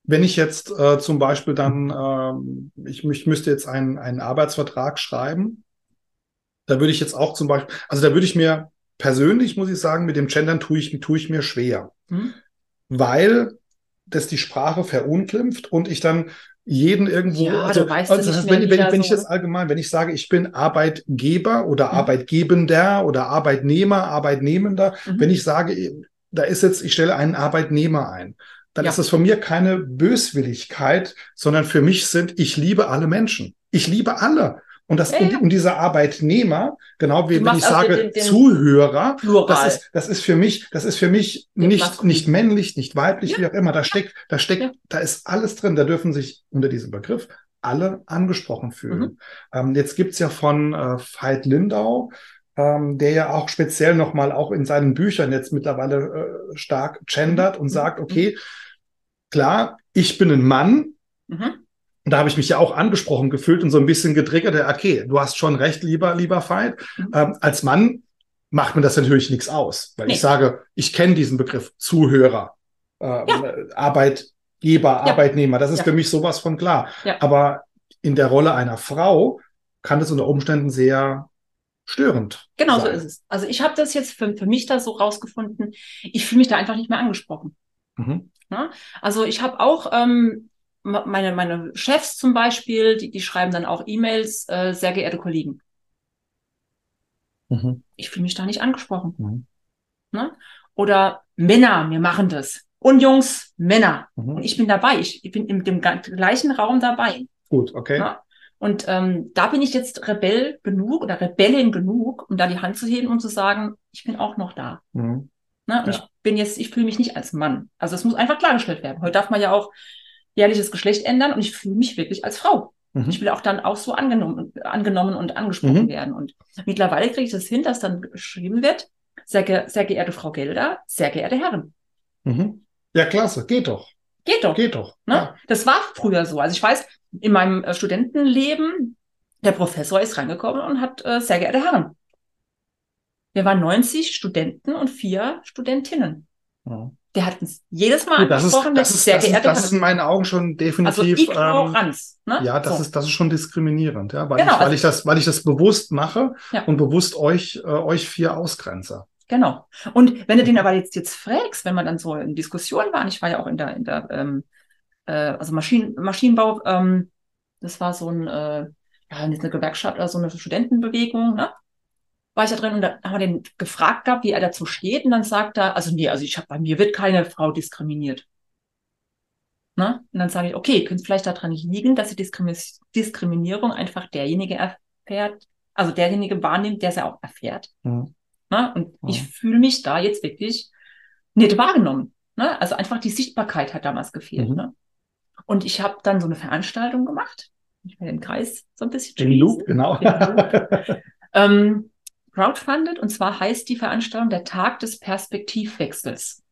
wenn ich jetzt äh, zum Beispiel dann, äh, ich, ich müsste jetzt einen, einen Arbeitsvertrag schreiben, da würde ich jetzt auch zum Beispiel, also da würde ich mir persönlich, muss ich sagen, mit dem Gendern tue ich, tue ich mir schwer. Hm? Weil das die Sprache verunglimpft und ich dann jeden irgendwo, ja, also, weißt also heißt, wenn, wenn, wenn ich das allgemein, wenn ich sage, ich bin Arbeitgeber oder mhm. Arbeitgebender oder Arbeitnehmer, Arbeitnehmender, mhm. wenn ich sage, da ist jetzt, ich stelle einen Arbeitnehmer ein, dann ja. ist das von mir keine Böswilligkeit, sondern für mich sind, ich liebe alle Menschen. Ich liebe alle. Und, das, ja, ja. Und, dieser Arbeitnehmer, genau wie wenn ich sage den, den Zuhörer, das ist, das ist für mich, das ist für mich nicht, nicht männlich, nicht weiblich, ja. wie auch immer. Da steckt, da steckt, da ist alles drin. Da dürfen sich unter diesem Begriff alle angesprochen fühlen. Mhm. Ähm, jetzt gibt's ja von äh, Veit Lindau, ähm, der ja auch speziell nochmal auch in seinen Büchern jetzt mittlerweile äh, stark gendert und mhm. sagt, okay, klar, ich bin ein Mann, mhm. Und da habe ich mich ja auch angesprochen gefühlt und so ein bisschen getriggert. Okay, du hast schon recht, lieber, lieber Feind. Mhm. Ähm, als Mann macht mir das natürlich nichts aus, weil nee. ich sage, ich kenne diesen Begriff Zuhörer, äh, ja. Arbeitgeber, ja. Arbeitnehmer. Das ist ja. für mich sowas von klar. Aber in der Rolle einer Frau kann das unter Umständen sehr störend. Genau sein. so ist es. Also ich habe das jetzt für, für mich da so rausgefunden. Ich fühle mich da einfach nicht mehr angesprochen. Mhm. Also ich habe auch ähm, meine, meine Chefs zum Beispiel, die, die schreiben dann auch E-Mails, äh, sehr geehrte Kollegen. Mhm. Ich fühle mich da nicht angesprochen. Mhm. Ne? Oder Männer, wir machen das. Und Jungs, Männer. Mhm. Und ich bin dabei. Ich, ich bin in dem gleichen Raum dabei. Gut, okay. Ne? Und ähm, da bin ich jetzt Rebell genug oder Rebellin genug, um da die Hand zu heben und zu sagen, ich bin auch noch da. Mhm. Ne? Und ja. ich bin jetzt, ich fühle mich nicht als Mann. Also es muss einfach klargestellt werden. Heute darf man ja auch jährliches Geschlecht ändern und ich fühle mich wirklich als Frau. Mhm. Ich will auch dann auch so angenommen, angenommen und angesprochen mhm. werden. Und mittlerweile kriege ich das hin, dass dann geschrieben wird, sehr, ge sehr geehrte Frau Gelder, sehr geehrte Herren. Mhm. Ja, klasse, geht doch. Geht doch. Geht doch. Ne? Ja. Das war früher so. Also ich weiß, in meinem äh, Studentenleben, der Professor ist reingekommen und hat äh, sehr geehrte Herren Wir waren 90 Studenten und vier Studentinnen. Ja. Der hat uns jedes Mal das ist, angesprochen, das dass ist, sehr das ist, geehrte das ist in meinen Augen schon also definitiv. ähm, Ignoranz. ne? ja, das so. ist, das ist schon diskriminierend, ja, weil, Genau, ich, weil also- ich das, weil ich das bewusst mache Ja. und bewusst euch, äh, euch vier ausgrenze. Genau. Und wenn du den aber jetzt, jetzt fragst, wenn man dann so in Diskussionen war, und ich war ja auch in der, in der ähm, äh, also Maschinen, Maschinenbau, ähm, das war so ein, äh, ja, nicht eine Gewerkschaft oder so eine Studentenbewegung, ne? War ich da drin und da haben wir den gefragt gehabt, wie er dazu steht, und dann sagt er, also nee, also ich habe bei mir wird keine Frau diskriminiert. Ne? Und dann sage ich, okay, könnte es vielleicht daran liegen, dass die Diskrimi Diskriminierung einfach derjenige erfährt, also derjenige wahrnimmt, der sie auch erfährt. Mhm. Ne? Und Ja. ich fühle mich da jetzt wirklich nicht wahrgenommen. Ne? Also einfach die Sichtbarkeit hat damals gefehlt. Mhm. Ne? Und ich habe dann so eine Veranstaltung gemacht. Ich will den Kreis so ein bisschen Den schließen. Loop, genau. Den Loop. ähm, crowdfunded und zwar heißt die Veranstaltung der Tag des Perspektivwechsels.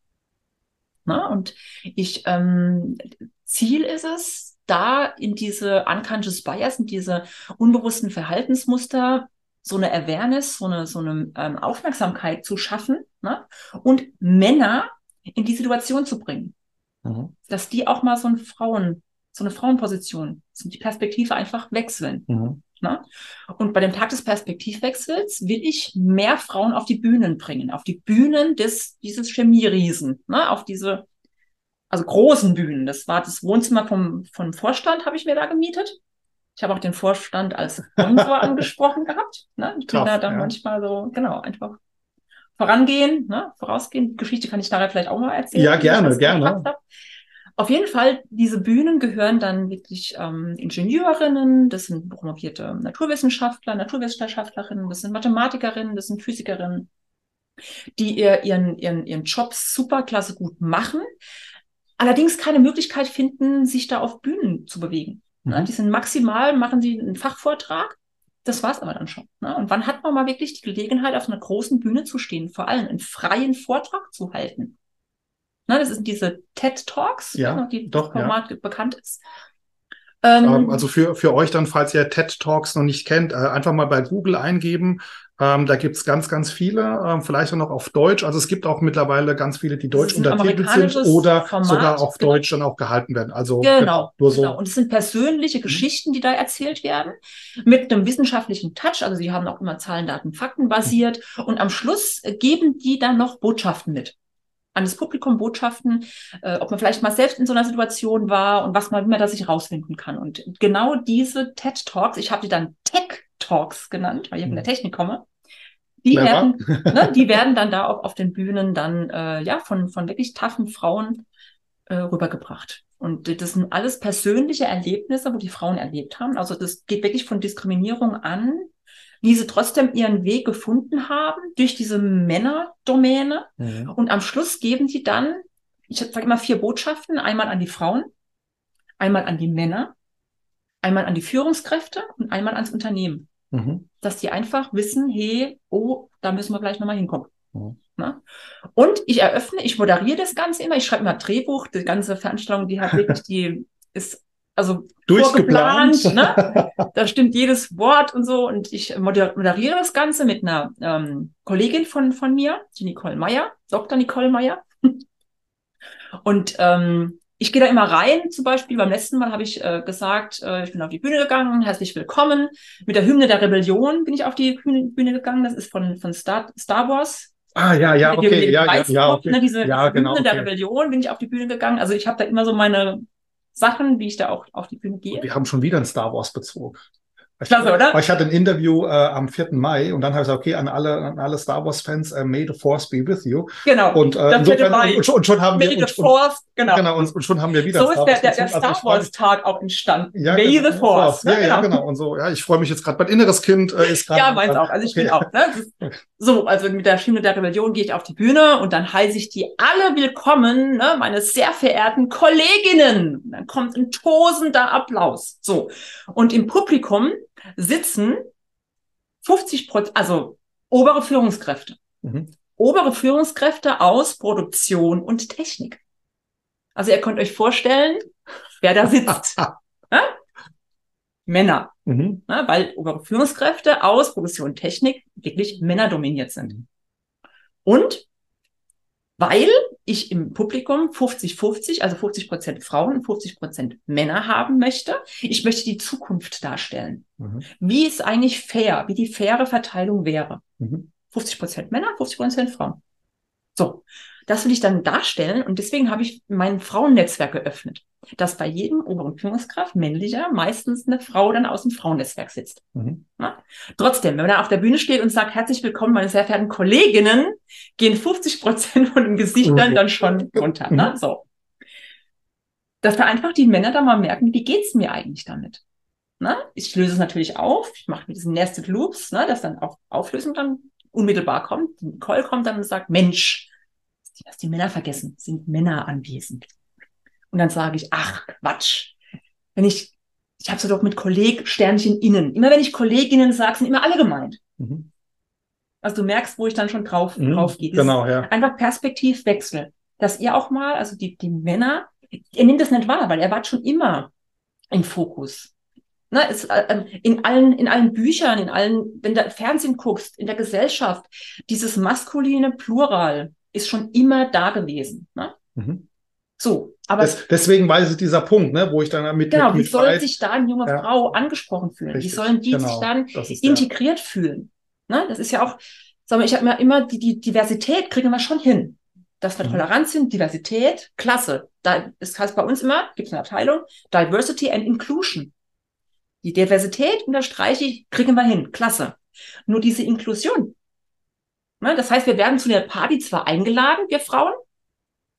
Na, und ich, ähm, Ziel ist es, da in diese unconscious bias, in diese unbewussten Verhaltensmuster so eine Awareness, so eine, so eine ähm, Aufmerksamkeit zu schaffen ne? und Männer in die Situation zu bringen, Mhm. dass die auch mal so eine Frauen, so eine Frauenposition, so die Perspektive einfach wechseln. Mhm. Ne? Und bei dem Tag des Perspektivwechsels will ich mehr Frauen auf die Bühnen bringen, auf die Bühnen des, dieses Chemieriesen, ne? auf diese, also großen Bühnen. Das war das Wohnzimmer vom, vom Vorstand, habe ich mir da gemietet. Ich habe auch den Vorstand als Sponsor angesprochen gehabt. Ne? Ich bin Tough, da dann ja. manchmal so, genau, einfach vorangehen, ne? vorausgehen. Die Geschichte kann ich nachher vielleicht auch mal erzählen. Ja, gerne, gerne. Auf jeden Fall, diese Bühnen gehören dann wirklich ähm, Ingenieurinnen, das sind promovierte Naturwissenschaftler, Naturwissenschaftlerinnen, das sind Mathematikerinnen, das sind Physikerinnen, die ihr, ihren, ihren, ihren Job superklasse gut machen, allerdings keine Möglichkeit finden, sich da auf Bühnen zu bewegen. Ne? Mhm. Die sind maximal, machen sie einen Fachvortrag, das war's aber dann schon. Ne? Und wann hat man mal wirklich die Gelegenheit, auf einer großen Bühne zu stehen, vor allem einen freien Vortrag zu halten? Ne, das sind diese TED Talks, Ja, ne, die doch, das ja. Format bekannt ist. Ähm, Ähm, also für, für euch dann, falls ihr TED Talks noch nicht kennt, äh, einfach mal bei Google eingeben. Ähm, da gibt's ganz, ganz viele, ähm, vielleicht auch noch auf Deutsch. Also es gibt auch mittlerweile ganz viele, die deutsch untertitelt sind oder Format, sogar auf genau. Deutsch dann auch gehalten werden. Also Genau, nur so. genau. Und es sind persönliche Geschichten, die da erzählt werden, mit einem wissenschaftlichen Touch. Also sie haben auch immer Zahlen, Daten, Fakten basiert. Und am Schluss geben die dann noch Botschaften mit. An das Publikum Botschaften, äh, ob man vielleicht mal selbst in so einer Situation war und was man, wie man da sich rausfinden kann. Und genau diese TED Talks, ich habe die dann Tech Talks genannt, weil ich von der Technik komme, die werden, ne, die werden dann da auch auf den Bühnen dann äh, ja von, von wirklich taffen Frauen äh, rübergebracht. Und das sind alles persönliche Erlebnisse, wo die Frauen erlebt haben. Also das geht wirklich von Diskriminierung an, wie sie trotzdem ihren Weg gefunden haben durch diese Männerdomäne. Mhm. Und am Schluss geben die dann, ich sage immer vier Botschaften, einmal an die Frauen, einmal an die Männer, einmal an die Führungskräfte und einmal ans Unternehmen Mhm. dass die einfach wissen, hey, oh, da müssen wir gleich nochmal hinkommen. Mhm. Ne? Und ich eröffne, ich moderiere das Ganze immer, ich schreibe immer Drehbuch, die ganze Veranstaltung, die hat wirklich, die ist also Durchgeplant. ne? da stimmt jedes Wort und so und ich moder- moderiere das Ganze mit einer ähm, Kollegin von, von mir, die Nicole Meyer, Dr. Nicole Meyer. Und ähm, ich gehe da immer rein, zum Beispiel beim letzten Mal habe ich äh, gesagt, äh, ich bin auf die Bühne gegangen, herzlich willkommen. Mit der Hymne der Rebellion bin ich auf die Bühne, gegangen, das ist von, von Star, Star Wars. Ah, ja, ja, okay, ja, ja, ja, okay. ne, diese Ja, genau, Hymne der okay. Rebellion bin ich auf die Bühne gegangen. Also ich habe da immer so meine Sachen, wie ich da auch auf die Bühne gehe. Wir haben schon wieder einen Star Wars Bezug. Ich, Klasse, oder? Weil ich hatte ein Interview äh, am 4. Mai und dann habe ich gesagt, okay, an alle, an alle Star Wars Fans, äh, may the Force be with you. Genau. Und, äh, insofern, Mai. und, schon, und schon haben wir, May the Force, genau. genau, und, und schon haben wir wieder So ist der, der. Also Star ich freu mich- Wars Tag auch entstanden. Ja, May genau, the Force. Ja, ne? ja, genau. Und so, ja, ich freue mich jetzt gerade. Mein inneres Kind äh, ist gerade. Ja, meins auch. Also ich bin auch. Ne? Ist- So, also mit der Stimme der Rebellion gehe ich auf die Bühne und dann heiße ich die alle willkommen, ne, meine sehr verehrten Kolleginnen. Und dann kommt ein tosender Applaus. So. Und im Publikum sitzen 50 Prozent, also obere Führungskräfte. Mhm. Obere Führungskräfte aus Produktion und Technik. Also ihr könnt euch vorstellen, wer da sitzt. ne? Männer. Mhm. Ne, weil obere Führungskräfte aus Produktion und Technik wirklich männerdominiert sind. Und weil ich im Publikum 50-50, also 50 Prozent Frauen und 50 Prozent Männer haben möchte. Ich möchte die Zukunft darstellen. Mhm. Wie es eigentlich fair, wie die faire Verteilung wäre. Mhm. 50 Prozent Männer, 50 Prozent Frauen. So. Das will ich dann darstellen und deswegen habe ich mein Frauennetzwerk geöffnet, dass bei jedem oberen Führungskraft, männlicher, meistens eine Frau dann aus dem Frauennetzwerk sitzt. Mhm. Trotzdem, wenn man auf der Bühne steht und sagt, herzlich willkommen, meine sehr verehrten Kolleginnen, gehen 50 Prozent von den Gesichtern mhm. dann schon runter. Ne? Mhm. So. Dass da einfach die Männer da mal merken, wie geht's mir eigentlich damit? Ne? Ich löse es natürlich auf, ich mache mit diesen Nested Loops, ne, dass dann auch Auflösung dann unmittelbar kommt. Nicole kommt dann und sagt, Mensch, dass die Männer vergessen, sind Männer anwesend. Und dann sage ich, ach Quatsch. Wenn ich, ich habe so doch mit Kolleg Sternchen innen. Immer wenn ich Kolleginnen sage, sind immer alle gemeint. Mhm. Also du merkst, wo ich dann schon drauf, mhm, drauf gehe. Genau, ja. Einfach Perspektivwechsel. Dass ihr auch mal, also die, die Männer, ihr nimmt das nicht wahr, weil er war schon immer im Fokus. Ne, es, äh, ähm, in allen, in allen Büchern, in allen, wenn du Fernsehen guckst, in der Gesellschaft, dieses maskuline Plural, ist schon immer da gewesen. Ne? Mhm. So, aber Des, deswegen war es dieser Punkt, ne, wo ich dann mit genau, mit, mit wie soll sich da eine junge ja. Frau angesprochen fühlen? Richtig, wie sollen die genau, sich dann integriert der. fühlen? Ne? Das ist ja auch, sag mal, ich habe mir immer die, die Diversität kriegen wir schon hin. Dass wir mhm. Toleranz sind, Diversität, klasse. Da ist heißt bei uns immer, gibt es eine Abteilung, Diversity and Inclusion. Die Diversität unterstreiche ich, kriegen wir hin, klasse. Nur diese Inklusion, Ne? Das heißt, wir werden zu der Party zwar eingeladen, wir Frauen,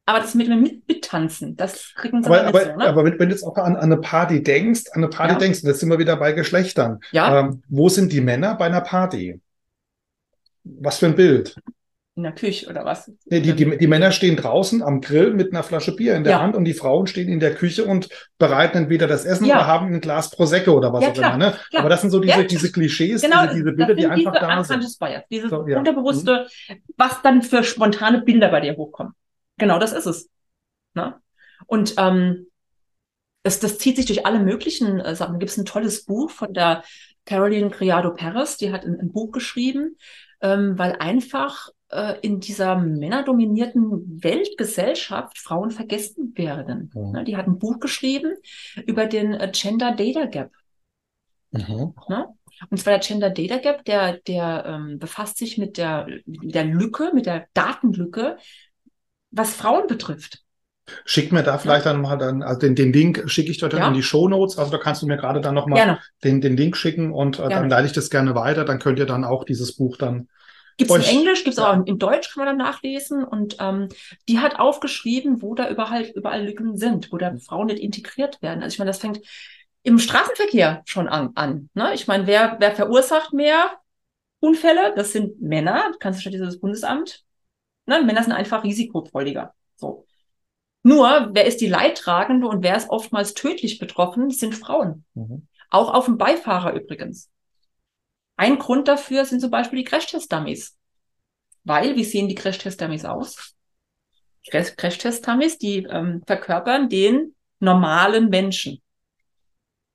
aber das mit dem Mittanzen, das kriegen sie aber, aber, so, ne? aber wenn, wenn, du jetzt auch an, an, eine Party denkst, an eine Party ja. denkst, und jetzt sind wir wieder bei Geschlechtern. Ja. Ähm, wo sind die Männer bei einer Party? Was für ein Bild? in der Küche oder was? Nee, die, die, die Männer stehen draußen am Grill mit einer Flasche Bier in der ja. Hand und die Frauen stehen in der Küche und bereiten entweder das Essen ja. oder haben ein Glas Prosecco oder was ja, auch immer. Ne? Aber das sind so diese, diese Klischees, genau, diese, diese Bilder, die einfach da sind. Dieses so, unterbewusste, mhm. was dann für spontane Bilder bei dir hochkommen. Genau, das ist es. Ne? Und ähm, es, das zieht sich durch alle möglichen äh, Sachen. Da gibt es ein tolles Buch von der Caroline Criado Perez, die hat ein, ein Buch geschrieben, ähm, weil einfach äh, in dieser männerdominierten Weltgesellschaft Frauen vergessen werden. Mhm. Die hat ein Buch geschrieben über den äh, Gender Data Gap. Mhm. Und zwar der Gender Data Gap, der, der ähm, befasst sich mit der, mit der Lücke, mit der Datenlücke, was Frauen betrifft. Schick mir da vielleicht ja. dann mal dann, also den, den Link schicke ich dort ja. in die Show Notes. Also da kannst du mir gerade dann nochmal den, den Link schicken und äh, dann leite ich das gerne weiter. Dann könnt ihr dann auch dieses Buch dann Gibt es in Englisch, gibt es auch in Deutsch, kann man dann nachlesen. Und ähm, die hat aufgeschrieben, wo da überall, überall Lücken sind, wo da. Frauen nicht integriert werden. Also ich meine, das fängt im Straßenverkehr schon an. an ne? Ich meine, wer, wer verursacht mehr Unfälle? Das sind Männer. Kannst du schon dieses Bundesamt. Ne? Männer sind einfach risikofreudiger. So. Nur, wer ist die Leidtragende und wer ist oftmals tödlich betroffen, sind Frauen. Mhm. Auch auf dem Beifahrer übrigens. Ein Grund dafür sind zum Beispiel die Crashtest-Dummies. Weil, wie sehen die Crashtest-Dummies aus? Crashtest-Dummies, die ähm, verkörpern den normalen Menschen.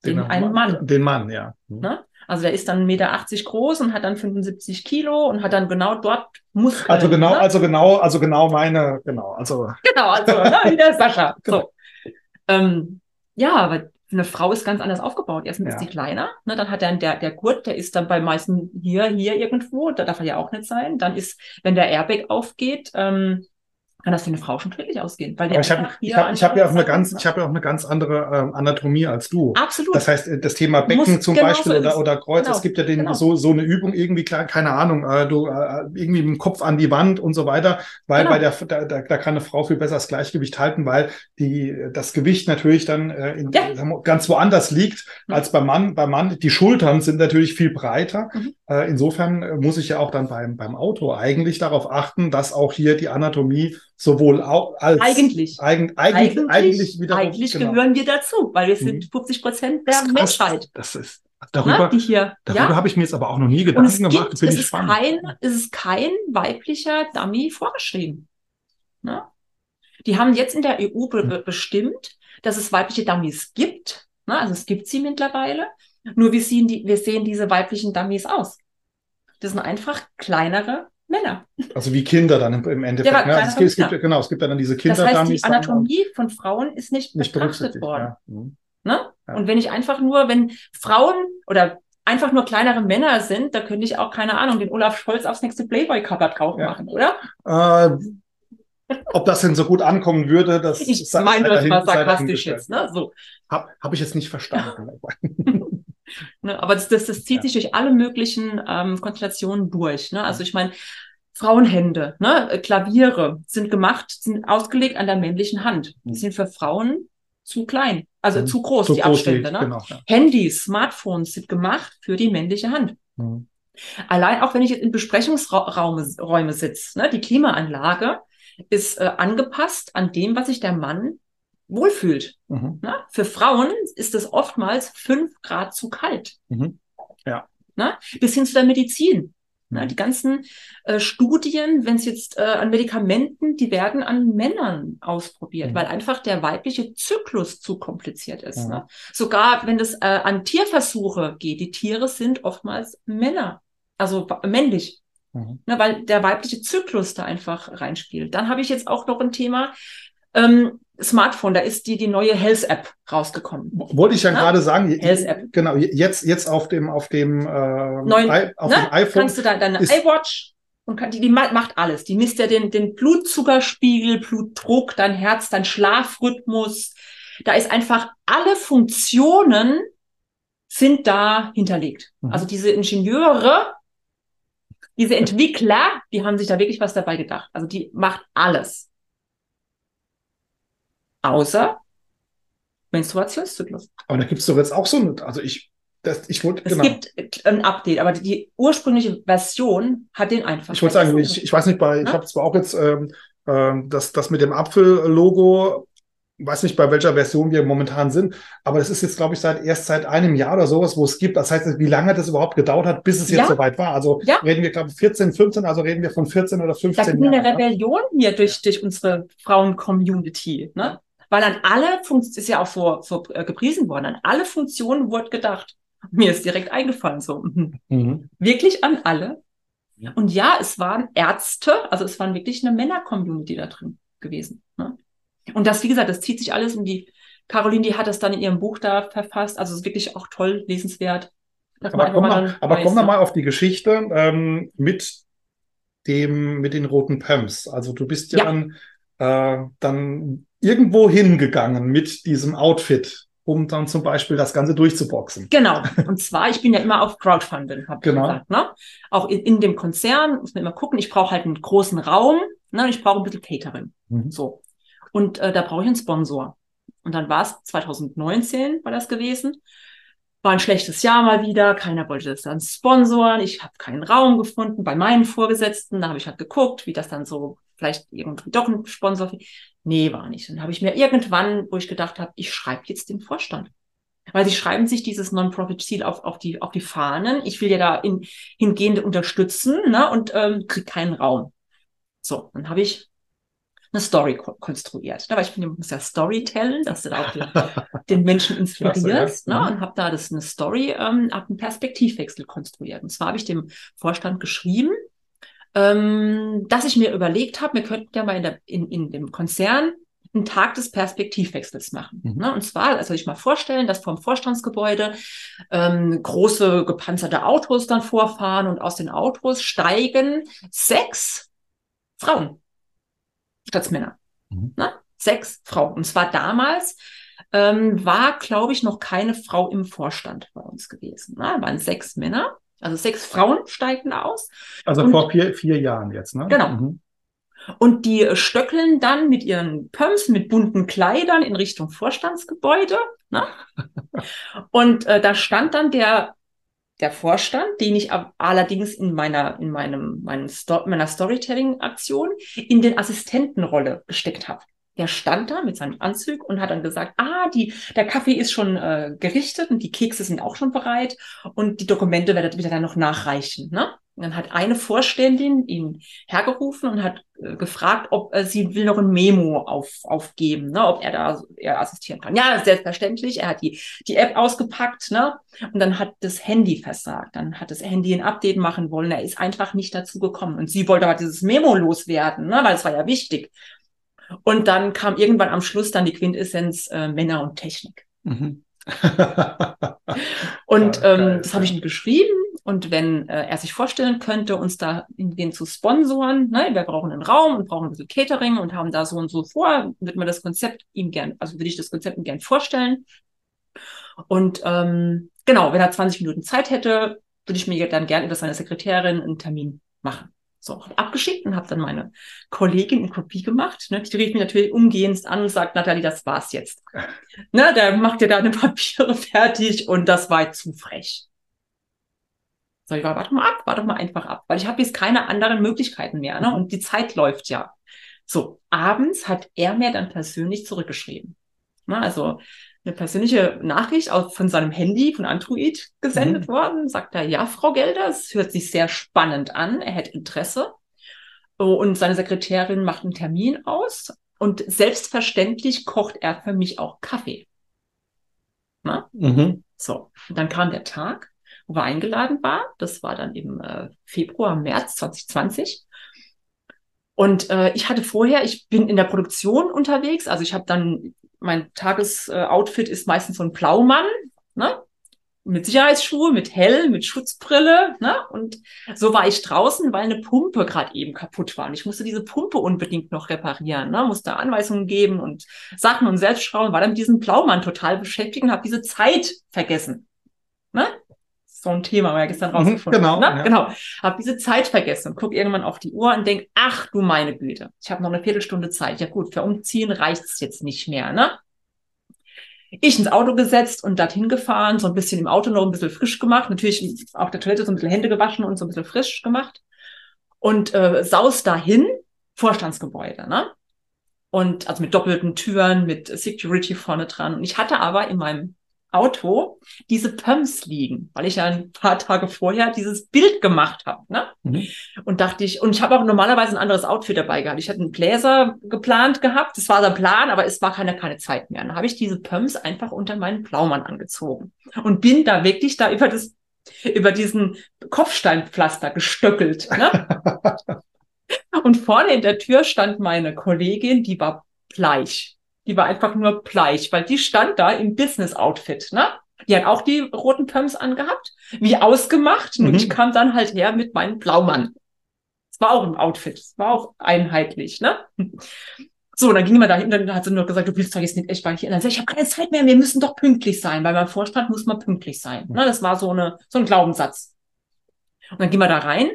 Den, den einen Mann. Den Mann, ja. Mhm. Ne? Also der ist dann 1,80 Meter groß und hat dann 75 Kilo und hat dann genau dort Muskeln. Also genau, ne? also genau, also genau meine, genau, also. Genau, also ne, wie der Sascha. Genau. So. Ähm, ja, aber eine Frau ist ganz anders aufgebaut. Erstens ja. ist sie kleiner, ne, dann hat er der, der Gurt, der ist dann bei meisten hier, hier irgendwo, da darf er ja auch nicht sein. Dann ist, wenn der Airbag aufgeht, ähm, kann das für eine Frau schon tödlich ausgehen. Weil ich habe hab, hab ja auch eine ganz, ich habe ja auch eine ganz andere ähm, Anatomie als du. Absolut. Das heißt, äh, das Thema Becken Muss, zum Beispiel oder, oder Kreuz, genau. es gibt ja den, genau. so, so eine Übung irgendwie, klar, keine Ahnung, äh, du äh, irgendwie mit dem Kopf an die Wand und so weiter, weil genau. bei der, da, da, da kann eine Frau viel besser das Gleichgewicht halten, weil die, das Gewicht natürlich dann äh, in, ja. ganz woanders liegt mhm. als beim Mann. Beim Mann, die Schultern sind natürlich viel breiter. Mhm. Äh, insofern äh, muss ich ja auch dann beim, beim Auto eigentlich darauf achten, dass auch hier die Anatomie sowohl auch als eigentlich eigen, eigentlich, eigentlich, eigentlich, wieder eigentlich genau. gehören wir dazu, weil wir sind 50 mhm. Prozent der das Menschheit. Das ist darüber, hier, darüber ja? habe ich mir jetzt aber auch noch nie Gedanken gemacht. Gibt, es, ist kein, es ist kein weiblicher Dummy vorgeschrieben. Na? Die haben jetzt in der EU be hm. bestimmt, dass es weibliche Dummies gibt. Na? Also es gibt sie mittlerweile. Nur wir sehen, die, wir sehen diese weiblichen Dummies aus. Das sind einfach kleinere Männer. Also wie Kinder dann im, im Endeffekt. Ja, ne? also es, gibt, genau, es gibt ja dann diese Kinder Das heißt, die dann Anatomie von Frauen ist nicht, nicht betrachtet berücksichtigt. worden. Ja. Mhm. Ne? Ja. Und wenn ich einfach nur, wenn Frauen oder einfach nur kleinere Männer sind, da könnte ich auch, keine Ahnung, den Olaf Scholz aufs nächste Playboy-Cover drauf Ja. machen, oder? Äh, ob das denn so gut ankommen würde, das Ich meine das sei sarkastisch jetzt, ne? So. Hab, hab ich jetzt nicht verstanden. Ne? Aber das, das, das zieht Ja. sich durch alle möglichen ähm, Konstellationen durch. Ne? Also ich meine, Frauenhände, ne? Klaviere sind gemacht, sind ausgelegt an der männlichen Hand. Die Mhm. sind für Frauen zu klein, also Mhm. zu groß, so die groß Abstände. Ne? Genau, ja. Handys, Smartphones sind gemacht für die männliche Hand. Mhm. Allein auch wenn ich jetzt in Besprechungsräume Räume sitze, ne, die Klimaanlage ist äh, angepasst an dem, was sich der Mann wohlfühlt. Mhm. Ne? Für Frauen ist es oftmals fünf Grad zu kalt. Mhm. Ja. Ne? Bis hin zu der Medizin. Ne? Mhm. Die ganzen äh, Studien, wenn es jetzt äh, an Medikamenten, die werden an Männern ausprobiert, Mhm. weil einfach der weibliche Zyklus zu kompliziert ist. Mhm. Ne? Sogar wenn es äh, an Tierversuche geht, die Tiere sind oftmals Männer, also männlich. Mhm. Ne, weil der weibliche Zyklus da einfach reinspielt. Dann habe ich jetzt auch noch ein Thema, ähm, Smartphone, da ist die, die neue Health-App rausgekommen. Wollte ich ja Ja? gerade sagen, je- Health-App. genau, jetzt, jetzt auf dem, auf dem, äh, Neuen- I, auf ne? dem iPhone. Kannst du da deine iWatch und kann, die, die ma- macht alles. Die misst ja den, den Blutzuckerspiegel, Blutdruck, dein Herz, dein Schlafrhythmus. Da ist einfach alle Funktionen sind da hinterlegt. Mhm. Also diese Ingenieure, diese Entwickler, die haben sich da wirklich was dabei gedacht. Also die macht alles. Außer Menstruationszyklus. Aber da gibt es doch jetzt auch so eine, also ich, das, ich wollte, Es genau. gibt ein Update, aber die, ursprüngliche Version hat den einfach. Ich wollte sagen, ich, ich weiß nicht, bei, ich Ne? habe zwar auch jetzt ähm, ähm, das, das mit dem Apfel-Logo, weiß nicht, bei welcher Version wir momentan sind, aber das ist jetzt, glaube ich, seit erst seit einem Jahr oder sowas, wo es gibt. Das heißt, wie lange das überhaupt gedauert hat, bis es jetzt Ja. soweit war. Also Ja. reden wir, glaube ich, 14, 15, also reden wir von 14 oder Da 15 gibt eine Jahren. ne? Rebellion hier durch, durch unsere Frauen-Community, ne? Weil an alle Funktionen, ist ja auch so, so äh, gepriesen worden, an alle Funktionen wurde gedacht. Mir ist direkt eingefallen, so, mhm. Mhm. wirklich an alle. Ja. Und ja, es waren Ärzte, also es waren wirklich eine Männer-Community da drin gewesen. Ne? Und das, wie gesagt, das zieht sich alles und die Caroline, die hat das dann in ihrem Buch da verfasst. Also es ist wirklich auch toll, lesenswert. Aber komm, mal aber weiß, komm noch ne? mal auf die Geschichte ähm, mit dem, mit den roten Pumps. Also du bist ja, Ja. dann, äh, dann irgendwo hingegangen mit diesem Outfit, um dann zum Beispiel das Ganze durchzuboxen. Genau. Und zwar, ich bin ja immer auf Crowdfunding, habe ich Genau. gesagt. Ne? Auch in, in dem Konzern muss man immer gucken, ich brauche halt einen großen Raum ne? und ich brauche ein bisschen Catering. Mhm. So. Und äh, da brauche ich einen Sponsor. Und dann war es 2019, war das gewesen. War ein schlechtes Jahr mal wieder. Keiner wollte das dann sponsoren. Ich habe keinen Raum gefunden bei meinen Vorgesetzten. Da habe ich halt geguckt, wie das dann so vielleicht irgendwie doch ein Sponsor. Nee, war nicht. Dann habe ich mir irgendwann, wo ich gedacht habe, ich schreibe jetzt den Vorstand. Weil sie schreiben sich dieses Non-Profit-Ziel auf, auf, die, auf die Fahnen. Ich will ja da in, hingehend unterstützen ne, und ähm, kriege keinen Raum. So, dann habe ich eine Story ko konstruiert. Ne, weil ich finde, du musst ja Storytellen, dass du da auch den, den Menschen inspirierst. Klasse, ja. ne, Mhm. und habe da das eine Story, ähm, habe einen Perspektivwechsel konstruiert. Und zwar habe ich dem Vorstand geschrieben, ähm, dass ich mir überlegt habe, wir könnten ja mal in, der, in, in dem Konzern einen Tag des Perspektivwechsels machen. Mhm. Ne? Und zwar, also ich mal vorstellen, dass vom Vorstandsgebäude ähm, große gepanzerte Autos dann vorfahren und aus den Autos steigen sechs Frauen statt Männer. Mhm. Ne? Sechs Frauen. Und zwar damals ähm, war, glaube ich, noch keine Frau im Vorstand bei uns gewesen. Ne? Waren sechs Männer, also sechs Frauen steigen aus. Also Und- vor vier, vier Jahren jetzt, ne? Genau. Mhm. Und die äh, stöckeln dann mit ihren Pumps, mit bunten Kleidern in Richtung Vorstandsgebäude. Ne? Und äh, da stand dann der, der Vorstand, den ich allerdings in meiner, in meinem, meinem Sto meiner Storytelling-Aktion in den Assistentenrolle gesteckt habe. Der stand da mit seinem Anzug und hat dann gesagt, ah, die, der Kaffee ist schon äh, gerichtet und die Kekse sind auch schon bereit und die Dokumente werdet ihr dann noch nachreichen. Ne? Und dann hat eine Vorständin ihn hergerufen und hat äh, gefragt, ob äh, sie will noch ein Memo auf, aufgeben, ne, ob er da er assistieren kann. Ja, selbstverständlich. Er hat die, die App ausgepackt, ne? Und dann hat das Handy versagt. Dann hat das Handy ein Update machen wollen. Er ist einfach nicht dazu gekommen. Und sie wollte aber dieses Memo loswerden, ne, weil es war ja wichtig. Und dann kam irgendwann am Schluss dann die Quintessenz äh, Männer und Technik. Mhm. und ja, ähm, das habe ich ihm geschrieben. Und wenn äh, er sich vorstellen könnte, uns da in den zu sponsoren, ne, wir brauchen einen Raum und brauchen ein bisschen Catering und haben da so und so vor, würde man das Konzept ihm gern, also würde ich das Konzept ihm gern vorstellen. Und ähm, genau, wenn er 20 Minuten Zeit hätte, würde ich mir dann gerne über seine Sekretärin einen Termin machen. So, abgeschickt und habe dann meine Kollegin in Kopie gemacht. Ne? Die rief mich natürlich umgehend an und sagt, Nathalie, das war's jetzt. ne, der macht dir deine Papiere fertig und das war zu frech. So, ich war, warte mal ab, warte mal einfach ab, weil ich habe jetzt keine anderen Möglichkeiten mehr. Ne? Und die Zeit läuft ja. So, abends hat er mir dann persönlich zurückgeschrieben. Ne? Also eine persönliche Nachricht auch von seinem Handy, von Android gesendet mhm. worden. Sagt er, ja, Frau Gelder, es hört sich sehr spannend an. Er hätte Interesse. Oh, und seine Sekretärin macht einen Termin aus. Und selbstverständlich kocht er für mich auch Kaffee. Mhm. So, und dann kam der Tag, wo er eingeladen war. Das war dann im äh, Februar, März 2020. Und äh, ich hatte vorher, ich bin in der Produktion unterwegs, also ich habe dann mein Tagesoutfit ist meistens so ein Blaumann, ne? Mit Sicherheitsschuhe, mit Helm, mit Schutzbrille, ne? Und so war ich draußen, weil eine Pumpe gerade eben kaputt war. Und ich musste diese Pumpe unbedingt noch reparieren, ne? Musste Anweisungen geben und Sachen und selbst schauen, war dann mit diesem Blaumann total beschäftigt und habe diese Zeit vergessen. Ne? So ein Thema, war ja gestern mhm, rausgefunden. Genau. Ne? Ja. Genau. Hab diese Zeit vergessen und guck irgendwann auf die Uhr und denk, ach du meine Güte, ich habe noch eine Viertelstunde Zeit. Ja gut, für Umziehen reicht's jetzt nicht mehr, ne? Ich ins Auto gesetzt und dorthin gefahren, so ein bisschen im Auto noch ein bisschen frisch gemacht, natürlich auf der Toilette so ein bisschen Hände gewaschen und so ein bisschen frisch gemacht und äh, saus dahin, Vorstandsgebäude, ne? Und also mit doppelten Türen, mit Security vorne dran. Und ich hatte aber in meinem Auto diese Pumps liegen, weil ich ja ein paar Tage vorher dieses Bild gemacht habe. Ne? Mhm. Und dachte ich, und ich habe auch normalerweise ein anderes Outfit dabei gehabt. Ich hatte einen Bläser geplant gehabt, das war der Plan, aber es war keine, keine Zeit mehr. Dann habe ich diese Pumps einfach unter meinen Blaumann angezogen und bin da wirklich da über das über diesen Kopfsteinpflaster gestöckelt. Ne? und vorne in der Tür stand meine Kollegin, die war bleich. Die war einfach nur bleich, weil die stand da im Business-Outfit, ne? Die hat auch die roten Pumps angehabt, wie ausgemacht. Mhm. Und ich kam dann halt her mit meinem Blaumann. Es war auch ein Outfit, es war auch einheitlich, ne? So, dann ging man dahin, dann hat sie nur gesagt, du willst doch jetzt nicht echt bei hier. Und dann sag ich, ich habe keine Zeit mehr, wir müssen doch pünktlich sein. Weil beim Vorstand muss man pünktlich sein. Ne? Das war so, eine, so ein Glaubenssatz. Und dann gehen wir da rein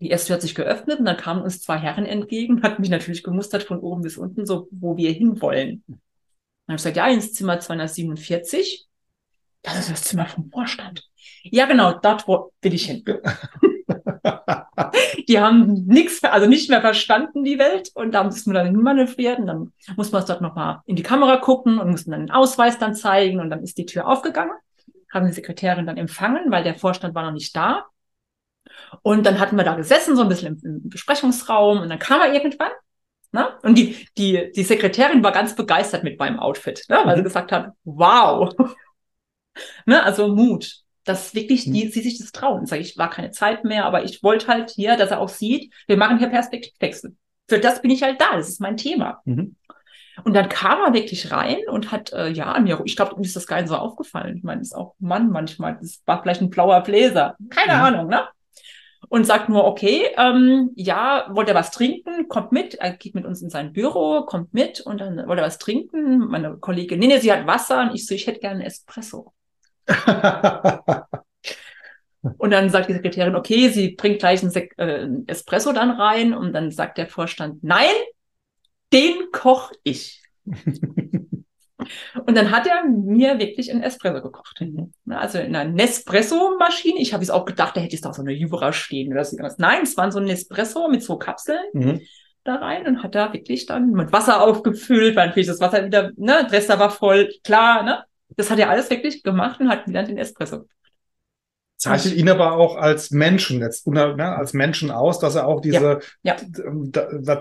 die erste hat sich geöffnet und dann kamen uns zwei Herren entgegen, hat mich natürlich gemustert von oben bis unten, so wo wir hinwollen. Dann habe ich gesagt, ja, ins Zimmer 247. Das ist das Zimmer vom Vorstand. Ja, genau, dort wo will ich hin. die haben nichts, also nicht mehr verstanden, die Welt. Und da müssen wir dann hinmanövriert. Und dann muss man es dort nochmal in die Kamera gucken und mussten dann den Ausweis dann zeigen. Und dann ist die Tür aufgegangen. Haben die Sekretärin dann empfangen, weil der Vorstand war noch nicht da. Und dann hatten wir da gesessen, so ein bisschen im, im Besprechungsraum und dann kam er irgendwann. Ne? Und die, die, die Sekretärin war ganz begeistert mit meinem Outfit, ne? weil mhm. sie gesagt hat, wow. ne? Also Mut, dass wirklich die, mhm. sie sich das trauen. Sag ich, war keine Zeit mehr, aber ich wollte halt hier, dass er auch sieht, wir machen hier Perspektivwechsel. Für das bin ich halt da, das ist mein Thema. Mhm. Und dann kam er wirklich rein und hat, äh, ja, mir, ich glaube, mir ist das gar nicht so aufgefallen. Ich meine, das ist auch Mann manchmal, das war vielleicht ein blauer Bläser. Keine mhm. Ahnung, ne? Und sagt nur, okay, ähm, ja, wollt ihr was trinken? Kommt mit. Er geht mit uns in sein Büro, kommt mit und dann wollt ihr was trinken? Meine Kollegin, nee, nee, sie hat Wasser und ich so, ich hätte gerne Espresso. und dann sagt die Sekretärin, okay, sie bringt gleich einen Sek äh, Espresso dann rein und dann sagt der Vorstand, nein, den koch ich. Und dann hat er mir wirklich einen Espresso gekocht. Mhm. Also in einer Nespresso-Maschine. Ich habe es auch gedacht, da hätte es doch so eine Jura stehen oder so Nein, es war so ein Nespresso mit so Kapseln. Mhm. da rein und hat da wirklich dann mit Wasser aufgefüllt, weil natürlich das Wasser wieder, ne, Dresser war voll, klar, ne? Das hat er alles wirklich gemacht und hat wieder den Espresso. zeichnet ihn aber auch als Menschen, jetzt, ne, als Menschen aus, dass er auch diese, Ja,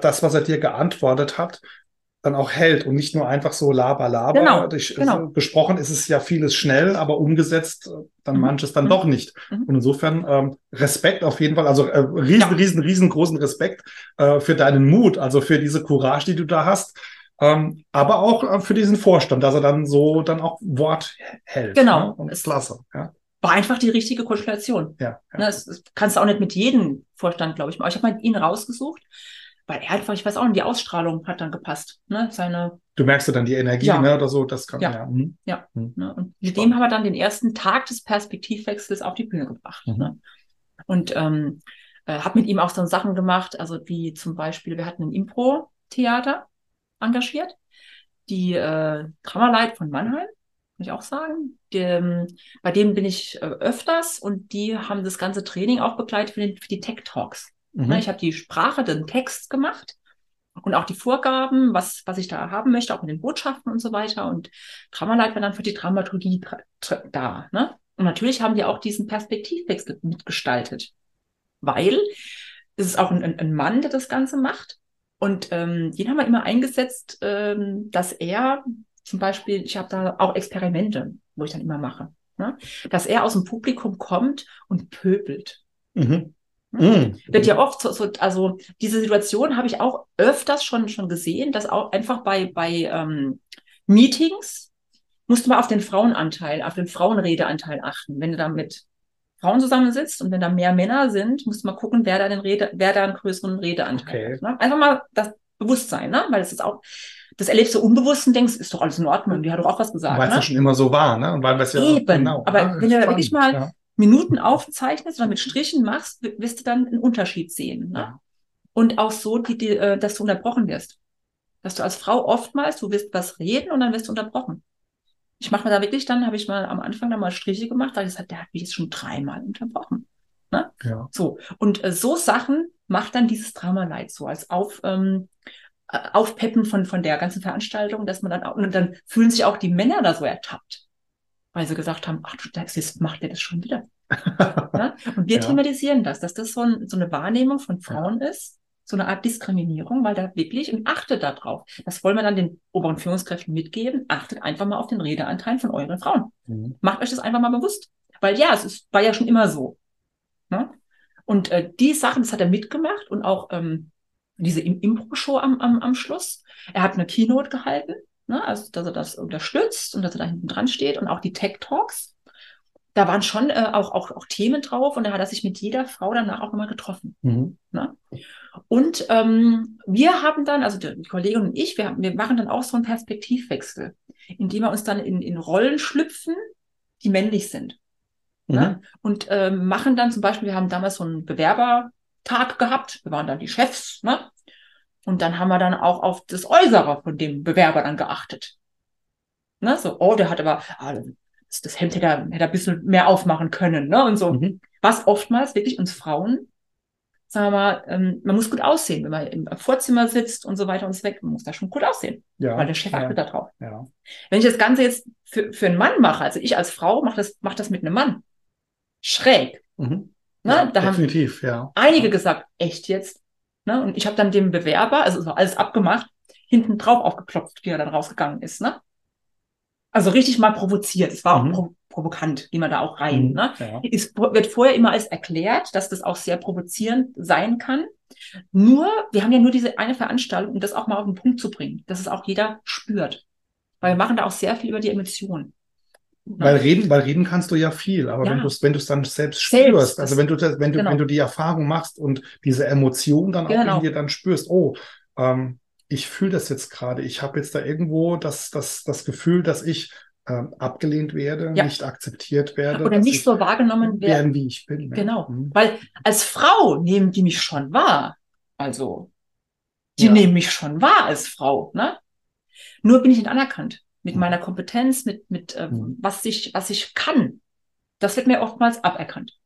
das, was er dir geantwortet hat, dann auch hält und nicht nur einfach so laber, laber. Genau, Ich, genau. Besprochen ist es ja vieles schnell, aber umgesetzt äh, dann Mhm. manches dann Mhm. doch nicht. Mhm. Und insofern ähm, Respekt auf jeden Fall, also äh, riesen, Ja. riesen, riesengroßen Respekt äh, für deinen Mut, also für diese Courage, die du da hast. Ähm, aber auch äh, für diesen Vorstand, dass er dann so dann auch Wort hält. Genau. Ne? Und Es- klasse. Ja, war einfach die richtige Konstellation. ja, ja. Ne, das, das kannst du auch nicht mit jedem Vorstand, glaube ich. Aber ich habe mal ihn rausgesucht, weil er einfach, ich weiß auch nicht, die Ausstrahlung hat dann gepasst. Ne? Seine, Du merkst ja dann die Energie, Ja. ne, oder so, das kann Ja. ja. hm. ne? Und mit dem haben wir dann den ersten Tag des Perspektivwechsels auf die Bühne gebracht. Mhm. Ne? Und ähm, äh, habe mit ihm auch so Sachen gemacht, also wie zum Beispiel, wir hatten ein Impro-Theater engagiert, die äh, Kammerleit von Mannheim, muss ich auch sagen. Dem, bei denen bin ich äh, öfters und die haben das ganze Training auch begleitet für, den, für die Tech Talks. Mhm. Ne, ich habe die Sprache, den Text gemacht und auch die Vorgaben, was, was ich da haben möchte, auch mit den Botschaften und so weiter. Und Kammerleit war dann für die Dramaturgie da. Ne? Und natürlich haben die auch diesen Perspektivwechsel mitgestaltet, weil es ist auch ein, ein ein Mann, der das Ganze macht. Und ähm, den haben wir immer eingesetzt, ähm, dass er zum Beispiel, ich habe da auch Experimente, wo ich dann immer mache, ne? dass er aus dem Publikum kommt und pöbelt. Mhm. Ne? Mhm. Wird ja oft so, so also diese Situation habe ich auch öfters schon, schon gesehen, dass auch einfach bei, bei ähm, Meetings musst du mal auf den Frauenanteil, auf den Frauenredeanteil achten. Wenn du da mit Frauen zusammensitzt und wenn da mehr Männer sind, musst du mal gucken, wer da den Rede, wer da einen größeren Redeanteil Okay. hat. Ne? Einfach mal das Bewusstsein, ne? Weil es ist auch, das erlebst du unbewusst und denkst, ist doch alles in Ordnung, die hat doch auch was gesagt. Weil es ne? ja schon immer so war, ne? Und weil wir es ja Eben. genau. Aber ja, wenn du da wirklich mal ja. Minuten aufzeichnest oder mit Strichen machst, wirst du dann einen Unterschied sehen. Ne? Ja. Und auch so, die, die, äh, dass du unterbrochen wirst. Dass du als Frau oftmals, du wirst was reden und dann wirst du unterbrochen. Ich mache mir da wirklich, dann habe ich mal am Anfang da mal Striche gemacht, da habe ich gesagt, der hat mich jetzt schon dreimal unterbrochen. Ja. So. Und äh, so Sachen macht dann dieses Dramaleid so als auf, ähm, äh, Aufpeppen von, von der ganzen Veranstaltung, dass man dann auch, und dann fühlen sich auch die Männer da so ertappt. Weil sie gesagt haben, ach, du, ist, macht der das schon wieder. Ne? Und wir Ja. thematisieren das, dass das so, ein, so eine Wahrnehmung von Frauen ist, so eine Art Diskriminierung, weil da wirklich, und achtet darauf. Das wollen wir dann den oberen Führungskräften mitgeben. Achtet einfach mal auf den Redeanteil von euren Frauen. Mhm. Macht euch das einfach mal bewusst. Weil ja, es ist, war ja schon immer so. Ne? Und äh, die Sachen, das hat er mitgemacht und auch ähm, diese Im- Impro-Show am, am, am Schluss. Er hat eine Keynote gehalten, ne? also dass er das unterstützt und dass er da hinten dran steht und auch die Tech Talks. Da waren schon äh, auch, auch, auch Themen drauf und da hat er sich mit jeder Frau danach auch nochmal getroffen. Mhm. Und ähm, wir haben dann, also die Kollegin und ich, wir, haben, wir machen dann auch so einen Perspektivwechsel, indem wir uns dann in, in Rollen schlüpfen, die männlich sind. Mhm. Ne? Und ähm, machen dann zum Beispiel, wir haben damals so einen Bewerbertag gehabt, wir waren dann die Chefs, ne? Und dann haben wir dann auch auf das Äußere von dem Bewerber dann geachtet. Ne? So, oh, der hat aber, ah, das, das Hemd hätte er, hätte er ein bisschen mehr aufmachen können, ne? Und so. Mhm. Was oftmals wirklich uns Frauen, sagen wir mal, ähm, man muss gut aussehen, wenn man im Vorzimmer sitzt und so weiter und so weg, man muss da schon gut aussehen, Ja. weil der Chef ja. achtet da drauf. Ja. Wenn ich das Ganze jetzt für, für einen Mann mache, also ich als Frau mache das, mach das mit einem Mann. Schräg. Mhm. Ne? ja, da haben definitiv, ja. einige gesagt, echt jetzt? Ne? Und ich habe dann dem Bewerber, also es war alles abgemacht, hinten drauf aufgeklopft, wie er dann rausgegangen ist. Ne? Also richtig mal provoziert. Es war Mhm. auch pro provokant, gehen wir da auch rein. Mhm. Ne? Ja. Es wird vorher immer alles erklärt, dass das auch sehr provozierend sein kann. Nur, wir haben ja nur diese eine Veranstaltung, um das auch mal auf den Punkt zu bringen, dass es auch jeder spürt. Weil wir machen da auch sehr viel über die Emotionen. Weil reden, weil reden kannst du ja viel, aber Ja. wenn du es wenn dann selbst Selbst, spürst, also wenn du das, wenn du genau. wenn du die Erfahrung machst und diese Emotion dann auch Genau. in dir dann spürst, oh, ähm, ich fühle das jetzt gerade, ich habe jetzt da irgendwo das das das Gefühl, dass ich ähm, abgelehnt werde, Ja. nicht akzeptiert werde, Oder nicht ich so wahrgenommen werden. wie ich bin. ja. Genau. Mhm. Weil als Frau nehmen die mich schon wahr. Also, die Ja. nehmen mich schon wahr als Frau, ne? Nur bin ich nicht anerkannt. Mit meiner Kompetenz, mit, mit äh, Mhm. was ich, was ich kann. Das wird mir oftmals aberkannt.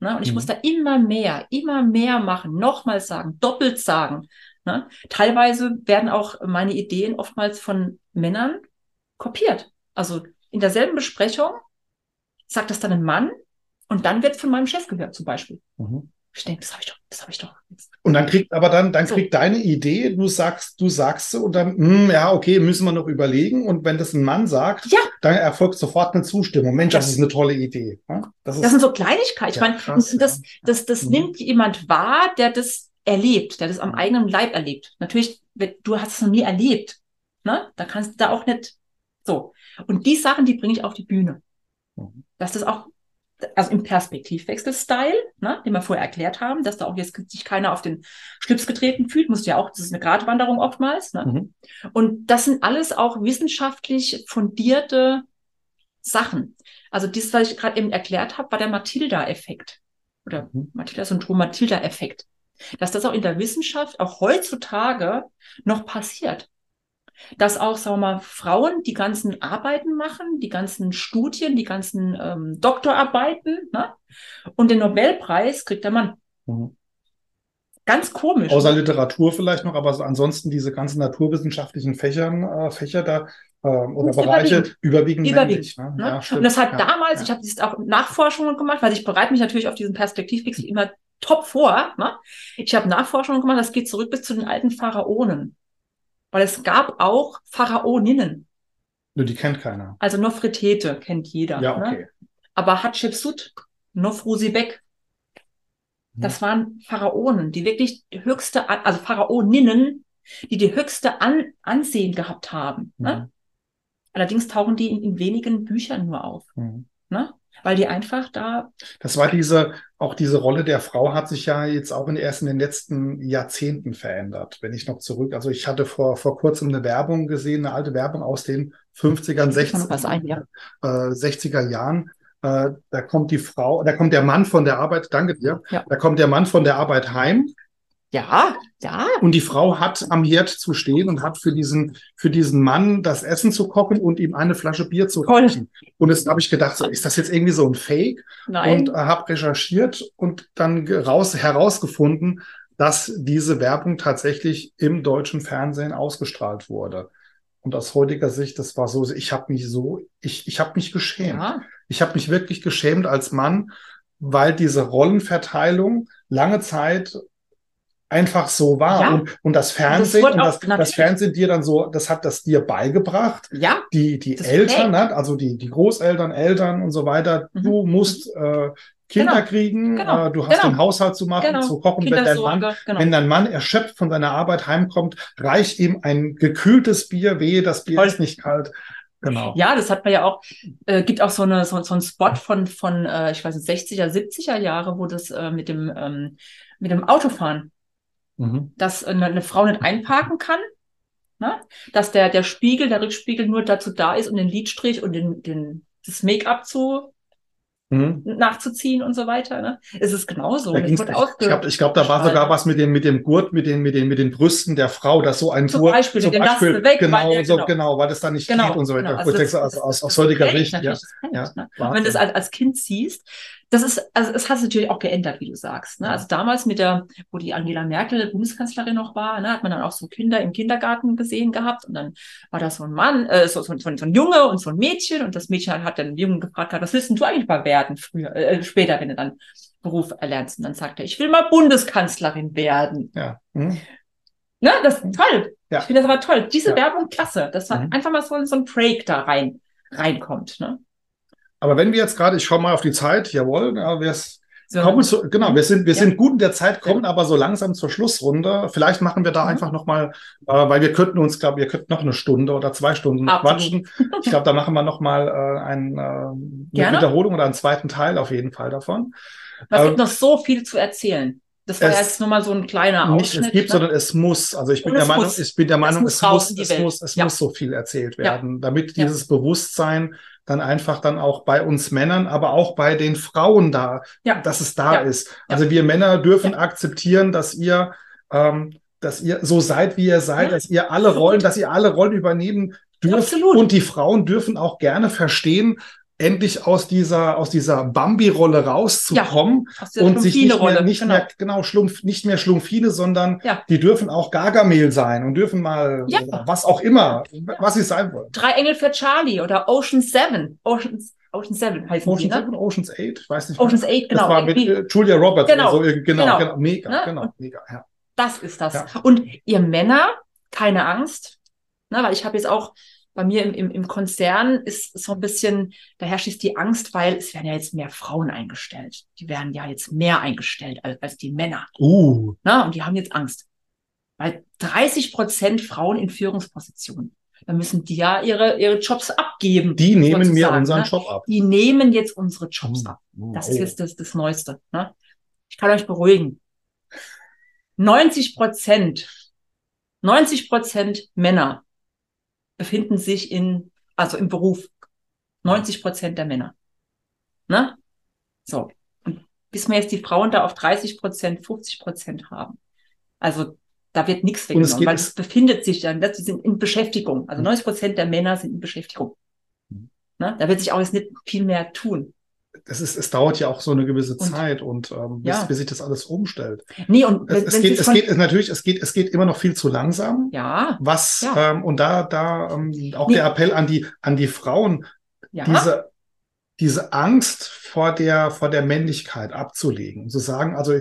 Ne? Und ich Mhm. muss da immer mehr, immer mehr machen, nochmals sagen, doppelt sagen. Ne? Teilweise werden auch meine Ideen oftmals von Männern kopiert. Also in derselben Besprechung sagt das dann ein Mann Und dann wird von meinem Chef gehört, zum Beispiel. Mhm. Ich denke, das habe ich doch, das habe ich doch. Und dann kriegt aber dann, dann kriegt so. deine Idee, du sagst, du sagst und dann, hm, ja, okay, müssen wir noch überlegen. Und wenn das ein Mann sagt, ja. dann erfolgt sofort eine Zustimmung. Mensch, das, das ist eine tolle Idee. Das, ist, das sind so Kleinigkeiten. ich meine, krass, das, das, das mhm. nimmt jemand wahr, der das erlebt, der das am eigenen Leib erlebt. Natürlich, du hast es noch nie erlebt. Ne? Da kannst du da auch nicht so. Und die Sachen, die bringe ich auf die Bühne. Mhm. Dass das auch also im Perspektivwechsel-Style, ne, den wir vorher erklärt haben, dass da auch jetzt sich keiner auf den Schlips getreten fühlt, muss ja auch, das ist eine Gratwanderung oftmals. Ne? Mhm. Und das sind alles auch wissenschaftlich fundierte Sachen. Also das, was ich gerade eben erklärt habe, war der Matilda-Effekt oder mhm. Matilda-Syndrom, Matilda-Effekt. Dass das auch in der Wissenschaft, auch heutzutage noch passiert dass auch, sagen wir mal, Frauen die ganzen Arbeiten machen, die ganzen Studien, die ganzen ähm, Doktorarbeiten, ne? und den Nobelpreis kriegt der Mann. Mhm. Ganz komisch. Außer? Literatur vielleicht noch, aber so ansonsten diese ganzen naturwissenschaftlichen Fächern, äh, Fächer da äh, oder Bereiche überwiegend, überwiegend männlich. Ne? Ne? Ja, und das hat ja, damals, ja. ich habe jetzt auch Nachforschungen gemacht, weil ich bereite mich natürlich auf diesen Perspektivwechsel immer top vor. Ne? Ich habe Nachforschungen gemacht, das geht zurück bis zu den alten Pharaonen. Weil es gab auch Pharaoninnen. Nur die kennt keiner. Also Nofretete kennt jeder. Ja, ne? okay. Ne? Aber Hatschepsut, Nofrusibek, mhm. das waren Pharaonen, die wirklich die höchste, also Pharaoninnen, die die höchste An Ansehen gehabt haben. Ne? Mhm. Allerdings tauchen die in, in, wenigen Büchern nur auf. Mhm. Ne? Weil die einfach da. Das war diese, auch diese Rolle der Frau hat sich ja jetzt auch in, erst in den letzten Jahrzehnten verändert. Wenn ich noch zurück, also ich hatte vor, vor kurzem eine Werbung gesehen, eine alte Werbung aus den 50ern, 60ern, ein, ja. äh, 60er Jahren. Äh, da kommt die Frau, da kommt der Mann von der Arbeit, danke dir, ja. da kommt der Mann von der Arbeit heim ja, ja. Und die Frau hat am Herd zu stehen und hat für diesen, für diesen Mann das Essen zu kochen und ihm eine Flasche Bier zu kochen. Und jetzt habe ich gedacht, so, ist das jetzt irgendwie so ein Fake? Nein. Und äh, habe recherchiert und dann raus, herausgefunden, dass diese Werbung tatsächlich im deutschen Fernsehen ausgestrahlt wurde. Und aus heutiger Sicht, das war so, ich habe mich so, ich, ich habe mich geschämt. Ja. Ich habe mich wirklich geschämt als Mann, weil diese Rollenverteilung lange Zeit einfach so war. Ja. Und, und das Fernsehen, das, und das, das, Fernsehen dir dann so, das hat das dir beigebracht. Ja. Die, die Eltern, ne? also die, die Großeltern, Eltern und so weiter. Mhm. Du musst äh, Kinder genau. kriegen, genau. Äh, du hast genau. den Haushalt zu machen, genau. zu kochen. Wenn dein, Mann, genau. wenn dein Mann erschöpft von seiner Arbeit heimkommt, reicht ihm ein gekühltes Bier, wehe, das Bier Voll. ist nicht kalt. Genau. Ja, das hat man ja auch, äh, gibt auch so, eine, so, so einen Spot von, von äh, ich weiß nicht, 60er, 70er Jahre, wo das äh, mit dem ähm, mit dem Autofahren mhm. dass eine, eine, Frau nicht einparken kann, ne? dass der, der Spiegel, der Rückspiegel nur dazu da ist, um den Lidstrich und den, den, das Make-up zu mhm. nachzuziehen und so weiter. Ne? Es ist genauso. Da ich glaube, glaub, da war sogar was mit dem, mit dem Gurt, mit den, mit den, mit den Brüsten der Frau, dass so ein zum Gurt, Beispiel, zum Beispiel, weg, genau, weil, so, genau. genau, weil das dann nicht genau, geht und so weiter. Genau. Also das, aus, aus, aus heutiger Sicht. Ja, ja, ne? Wenn du das als, als Kind siehst, das ist, also es hat sich natürlich auch geändert, wie du sagst. Ne? Also damals mit der, wo die Angela Merkel Bundeskanzlerin noch war, ne, hat man dann auch so Kinder im Kindergarten gesehen gehabt und dann war da so ein Mann, äh, so, so, so, ein Junge und so ein Mädchen und das Mädchen hat dann den Jungen gefragt, was willst denn du eigentlich mal werden früher, äh, später, wenn du dann Beruf erlernst? Und dann sagt er, ich will mal Bundeskanzlerin werden. Ja. Hm. Ne, das ist toll. Ja. Ich finde das aber toll. Diese ja. Werbung, klasse. Das war mhm. einfach mal so, so ein Break da rein, reinkommt. Ne? Aber wenn wir jetzt gerade, ich schaue mal auf die Zeit, jawohl, ja, wir so. kommen zu, genau, wir sind, wir ja. sind gut in der Zeit, kommen aber so langsam zur Schlussrunde. Vielleicht machen wir da mhm. einfach nochmal, äh, weil wir könnten uns, glaube wir könnten noch eine Stunde oder zwei Stunden Absolut. quatschen. Ich glaube, da machen wir nochmal äh, ein, äh, eine. Wiederholung oder einen zweiten Teil auf jeden Fall davon. Es gibt ähm, noch so viel zu erzählen. Das war es, jetzt nur mal so ein kleiner Ausschnitt. Nicht es gibt, ne? sondern es muss. Also ich bin der Meinung, ich bin der Meinung, es muss, es muss, es muss, es ja. muss so viel erzählt werden, damit dieses Bewusstsein dann einfach dann auch bei uns Männern, aber auch bei den Frauen da, ja. dass es da ja. ist. Also wir Männer dürfen ja. akzeptieren, dass ihr, ähm, dass ihr so seid, wie ihr seid, dass ihr alle Rollen, dass ihr alle Rollen übernehmen dürft. Absolut. Und die Frauen dürfen auch gerne verstehen, endlich aus dieser, aus dieser Bambi-Rolle rauszukommen ja, und sich nicht mehr, nicht genau. mehr, genau, Schlumpf, nicht mehr Schlumpfine, sondern ja. die dürfen auch Gargamel sein und dürfen mal ja. was auch immer, was sie sein wollen. Drei Engel für Charlie oder Ocean Seven. Oceans Ocean Seven heißen Ocean die, ne? Seven, Ocean's Eight, ich weiß nicht. Ocean's Eight, genau. Das war mit äh, Julia Roberts Genau, oder so. Genau, genau. genau, mega, Ne? genau, mega, ja. Das ist das. Und ihr Männer, keine Angst, ne, weil ich habe jetzt auch bei mir im, im, im Konzern ist so ein bisschen, da herrscht jetzt die Angst, weil es werden ja jetzt mehr Frauen eingestellt. Die werden ja jetzt mehr eingestellt als, als die Männer. Uh, Ne? Und die haben jetzt Angst. Weil 30 Prozent Frauen in Führungspositionen, da müssen die ja ihre, ihre Jobs abgeben. die nehmen mir unseren ne? Job ab. Die nehmen jetzt unsere Jobs Hm. ab. Hm, Das oh. ist jetzt das, das Neueste. Ne? Ich kann euch beruhigen. 90 Prozent, 90 Prozent Männer befinden sich in, also im Beruf. 90 Prozent der Männer. Ne? So. Und bis wir jetzt die Frauen da auf 30 Prozent, 50 Prozent haben. Also da wird nichts es weggenommen, geht- weil es- es befindet sich dann, das, die sind in Beschäftigung. Also Mhm. 90 Prozent der Männer sind in Beschäftigung. Mhm. Ne? Da wird sich auch jetzt nicht viel mehr tun. Es, ist, es dauert ja auch so eine gewisse Und- Zeit und ähm, bis, Ja. bis sich das alles umstellt. Nee, und Es, es geht, es geht es natürlich, es geht, es geht immer noch viel zu langsam. ja, Was Ja. ähm, und da, da ähm, auch Nee. der Appell an die an die Frauen, ja, diese diese Angst vor der vor der Männlichkeit abzulegen und zu sagen, also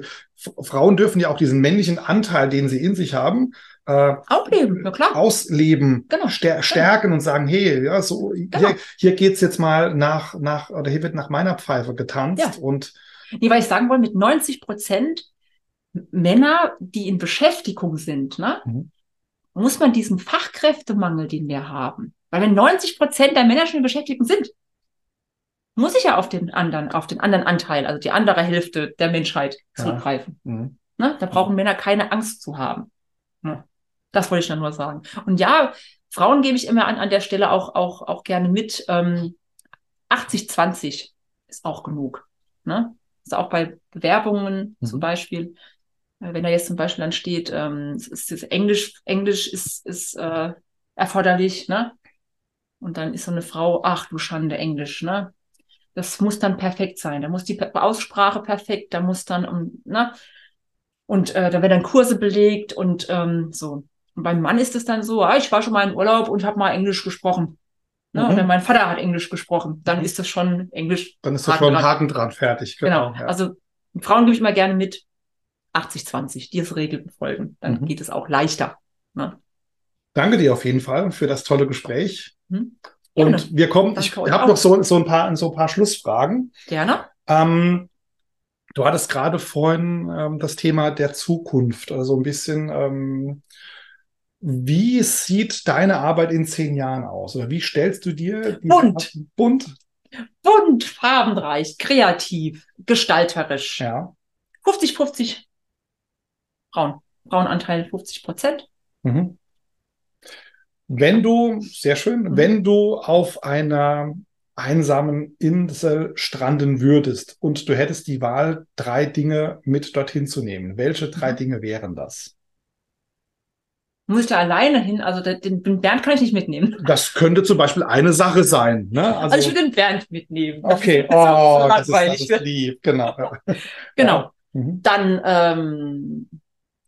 Frauen dürfen ja auch diesen männlichen Anteil, den sie in sich haben, äh, aufleben, na klar. ausleben, Genau. stär stärken und sagen, hey, ja, so Genau. hier, hier geht's jetzt mal nach nach oder hier wird nach meiner Pfeife getanzt Ja. und Nee, weil ich sagen wollte, mit 90 Prozent Männer, die in Beschäftigung sind, ne, Mhm. muss man diesen Fachkräftemangel, den wir haben, weil wenn 90 Prozent der Männer schon in Beschäftigung sind, muss ich ja auf den anderen, auf den anderen Anteil, also die andere Hälfte der Menschheit Ja. zurückgreifen. Mhm. Ne? Da brauchen Männer keine Angst zu haben. Ne? Das wollte ich dann nur sagen. Und ja, Frauen gebe ich immer an, an der Stelle auch, auch, auch gerne mit. Ähm, 80-20 ist auch genug. Ne? Also auch bei Bewerbungen Mhm. zum Beispiel. Äh, Wenn da jetzt zum Beispiel dann steht, ähm, es ist Englisch, Englisch ist, ist äh, erforderlich, ne? Und dann ist so eine Frau, ach du Schande, Englisch, ne? Das muss dann perfekt sein. Da muss die Aussprache perfekt, da muss dann, um, ne? Und äh, da werden dann Kurse belegt und ähm, so. Und beim Mann ist es dann so, ah, ich war schon mal in Urlaub und habe mal Englisch gesprochen. Ne? Mhm. Oder mein Vater hat Englisch gesprochen. Dann Mhm. ist das schon Englisch. dann ist das schon. Haken dran fertig. Genau. ja. Also Frauen gebe ich immer gerne mit 80-20, diese Regel befolgen. Dann Mhm. geht es auch leichter. Ne? Danke dir auf jeden Fall für das tolle Gespräch. Mhm. Und wir kommen, ich Danke euch habe noch so, so, ein paar, so ein paar Schlussfragen. Gerne. Ähm, du hattest gerade vorhin ähm, das Thema der Zukunft, also ein bisschen, ähm, wie sieht deine Arbeit in zehn Jahren aus? Oder wie stellst du dir Bunt. Bunt? Bunt, farbenreich, kreativ, gestalterisch. Ja. 50-50 Frauen. Frauenanteil 50 Prozent. Mhm. Wenn du, sehr schön, Mhm. wenn du auf einer einsamen Insel stranden würdest und du hättest die Wahl, drei Dinge mit dorthin zu nehmen, welche drei Mhm. Dinge wären das? Muss ich da alleine hin? Also den, den Bernd kann ich nicht mitnehmen. Das könnte zum Beispiel eine Sache sein. Ne? Also, ich würde den Bernd mitnehmen. Das okay, ist- das ist oh, so das ist, das ist lieb, genau. Genau. Mhm. Dann ähm,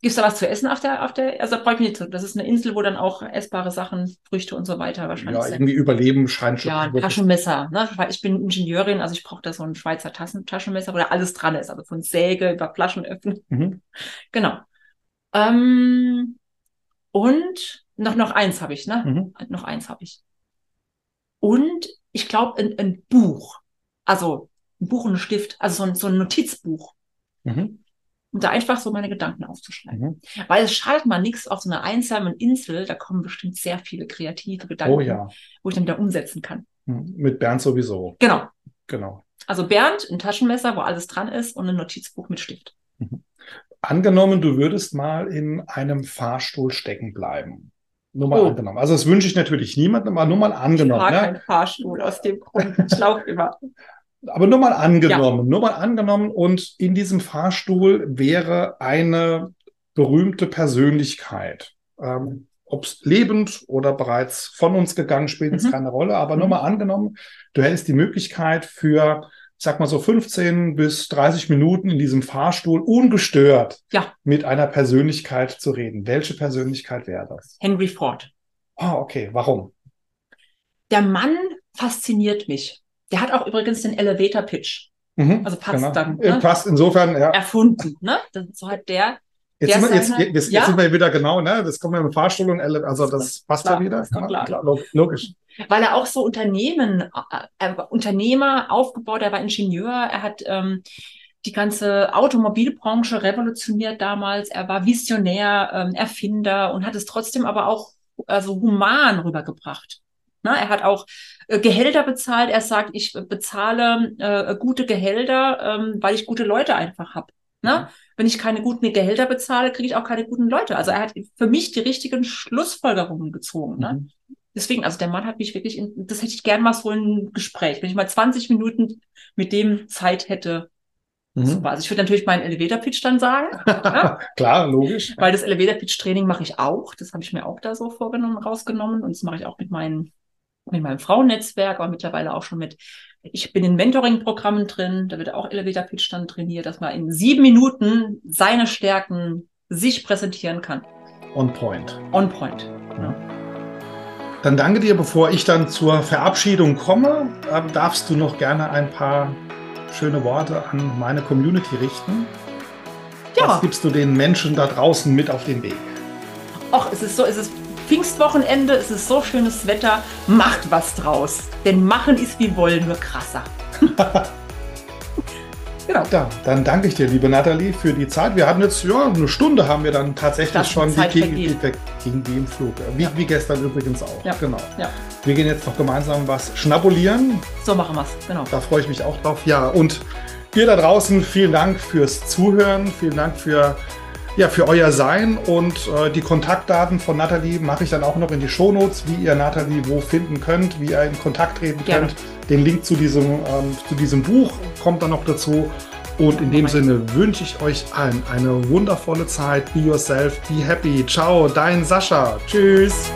gibt's da was zu essen auf der, auf der, also da brauche ich nicht zu. Das ist eine Insel, wo dann auch essbare Sachen, Früchte und so weiter wahrscheinlich Ja, sind. irgendwie Überleben scheint schon. Ja, ein Taschenmesser. Ne? Ich bin Ingenieurin, also ich brauche da so ein Schweizer Tassen Taschenmesser, wo da alles dran ist. Also von Säge über Flaschen öffnen. Mhm. Genau. Ähm, und noch, noch eins habe ich, ne? Mhm. Noch eins habe ich. Und ich glaube, ein, ein Buch. Also ein Buch und ein Stift. Also so ein, so ein Notizbuch. Mhm. Um da einfach so meine Gedanken aufzuschreiben. Mhm. Weil es schadet mal nichts auf so einer einsamen Insel. Da kommen bestimmt sehr viele kreative Gedanken, Oh ja, wo ich dann wieder umsetzen kann. Mhm. mit Bernd sowieso. Genau. Genau. Also Bernd, ein Taschenmesser, wo alles dran ist und ein Notizbuch mit Stift. Angenommen, du würdest mal in einem Fahrstuhl stecken bleiben. Nur mal Oh. angenommen. Also das wünsche ich natürlich niemandem, aber nur mal Ich angenommen. mag Ne? Fahrstuhl aus dem Grund. Ich laufe immer. Aber nur mal angenommen, nur mal angenommen und in diesem Fahrstuhl wäre eine berühmte Persönlichkeit. Ähm, Ob es lebend oder bereits von uns gegangen, spielt jetzt Mhm. keine Rolle, aber nur Mhm. mal angenommen, du hättest die Möglichkeit für, ich sag mal so 15 bis 30 Minuten in diesem Fahrstuhl ungestört Ja. mit einer Persönlichkeit zu reden. Welche Persönlichkeit wäre das? Henry Ford. Ah, okay, warum? Der Mann fasziniert mich. Der hat auch übrigens den Elevator Pitch. Mhm, Also passt genau. dann, ne? Passt insofern, ja. Erfunden, ne? Das, so hat der. Jetzt, der sind wir, jetzt, seine- jetzt, jetzt Ja? sind wir wieder genau, ne? Das kommen wir im Fahrstuhl und Ele- also das passt Klar, ja wieder. ist klar. log- logisch. Weil er auch so Unternehmen, äh, er war Unternehmer aufgebaut, er war Ingenieur, er hat ähm, die ganze Automobilbranche revolutioniert damals, er war Visionär, ähm, Erfinder und hat es trotzdem aber auch also human rübergebracht. Na, er hat auch äh, Gehälter bezahlt. Er sagt, ich äh, bezahle äh, gute Gehälter, ähm, weil ich gute Leute einfach habe. Ne? Wenn ich keine guten Gehälter bezahle, kriege ich auch keine guten Leute. Also er hat für mich die richtigen Schlussfolgerungen gezogen. Ne? Mhm. Deswegen, also der Mann hat mich wirklich, in, das hätte ich gern mal so ein Gespräch, wenn ich mal 20 Minuten mit dem Zeit hätte. Mhm. Super. Also ich würde natürlich meinen Elevator-Pitch dann sagen, ja, Klar, logisch. weil das Elevator-Pitch-Training mache ich auch. Das habe ich mir auch da so vorgenommen, rausgenommen. Und das mache ich auch mit meinen, mit meinem Frauennetzwerk, aber mittlerweile auch schon mit, ich bin in Mentoring-Programmen drin, da wird auch Elevator-Pitch dann trainiert, dass man in sieben Minuten seine Stärken sich präsentieren kann. On point. On point. Dann danke dir, bevor ich dann zur Verabschiedung komme, ähm, darfst du noch gerne ein paar schöne Worte an meine Community richten. Ja. Was gibst du den Menschen da draußen mit auf den Weg? Och, es ist so, es ist Pfingstwochenende, es ist so schönes Wetter, macht was draus. Denn machen ist wie wollen, nur krasser. genau. Ja, dann danke ich dir, liebe Nathalie, für die Zeit. Wir hatten jetzt, ja, eine Stunde haben wir dann tatsächlich Das schon, die die ging, die, im Flug. Wie, Ja. wie gestern übrigens auch. Ja. Genau. Ja. Wir gehen jetzt noch gemeinsam was schnabulieren. So machen wir's. Genau. Da freue ich mich auch drauf. Ja, und ihr da draußen, vielen Dank fürs Zuhören. Vielen Dank für, ja, für euer Sein. Und äh, die Kontaktdaten von Nathalie mache ich dann auch noch in die Shownotes, wie ihr Nathalie wo finden könnt, wie ihr in Kontakt treten Gerne. könnt. Den Link zu diesem, ähm, zu diesem Buch kommt dann noch dazu. Und in dem. Sinne wünsche ich euch allen eine wundervolle Zeit. Be yourself, be happy. Ciao, dein Sascha. Tschüss.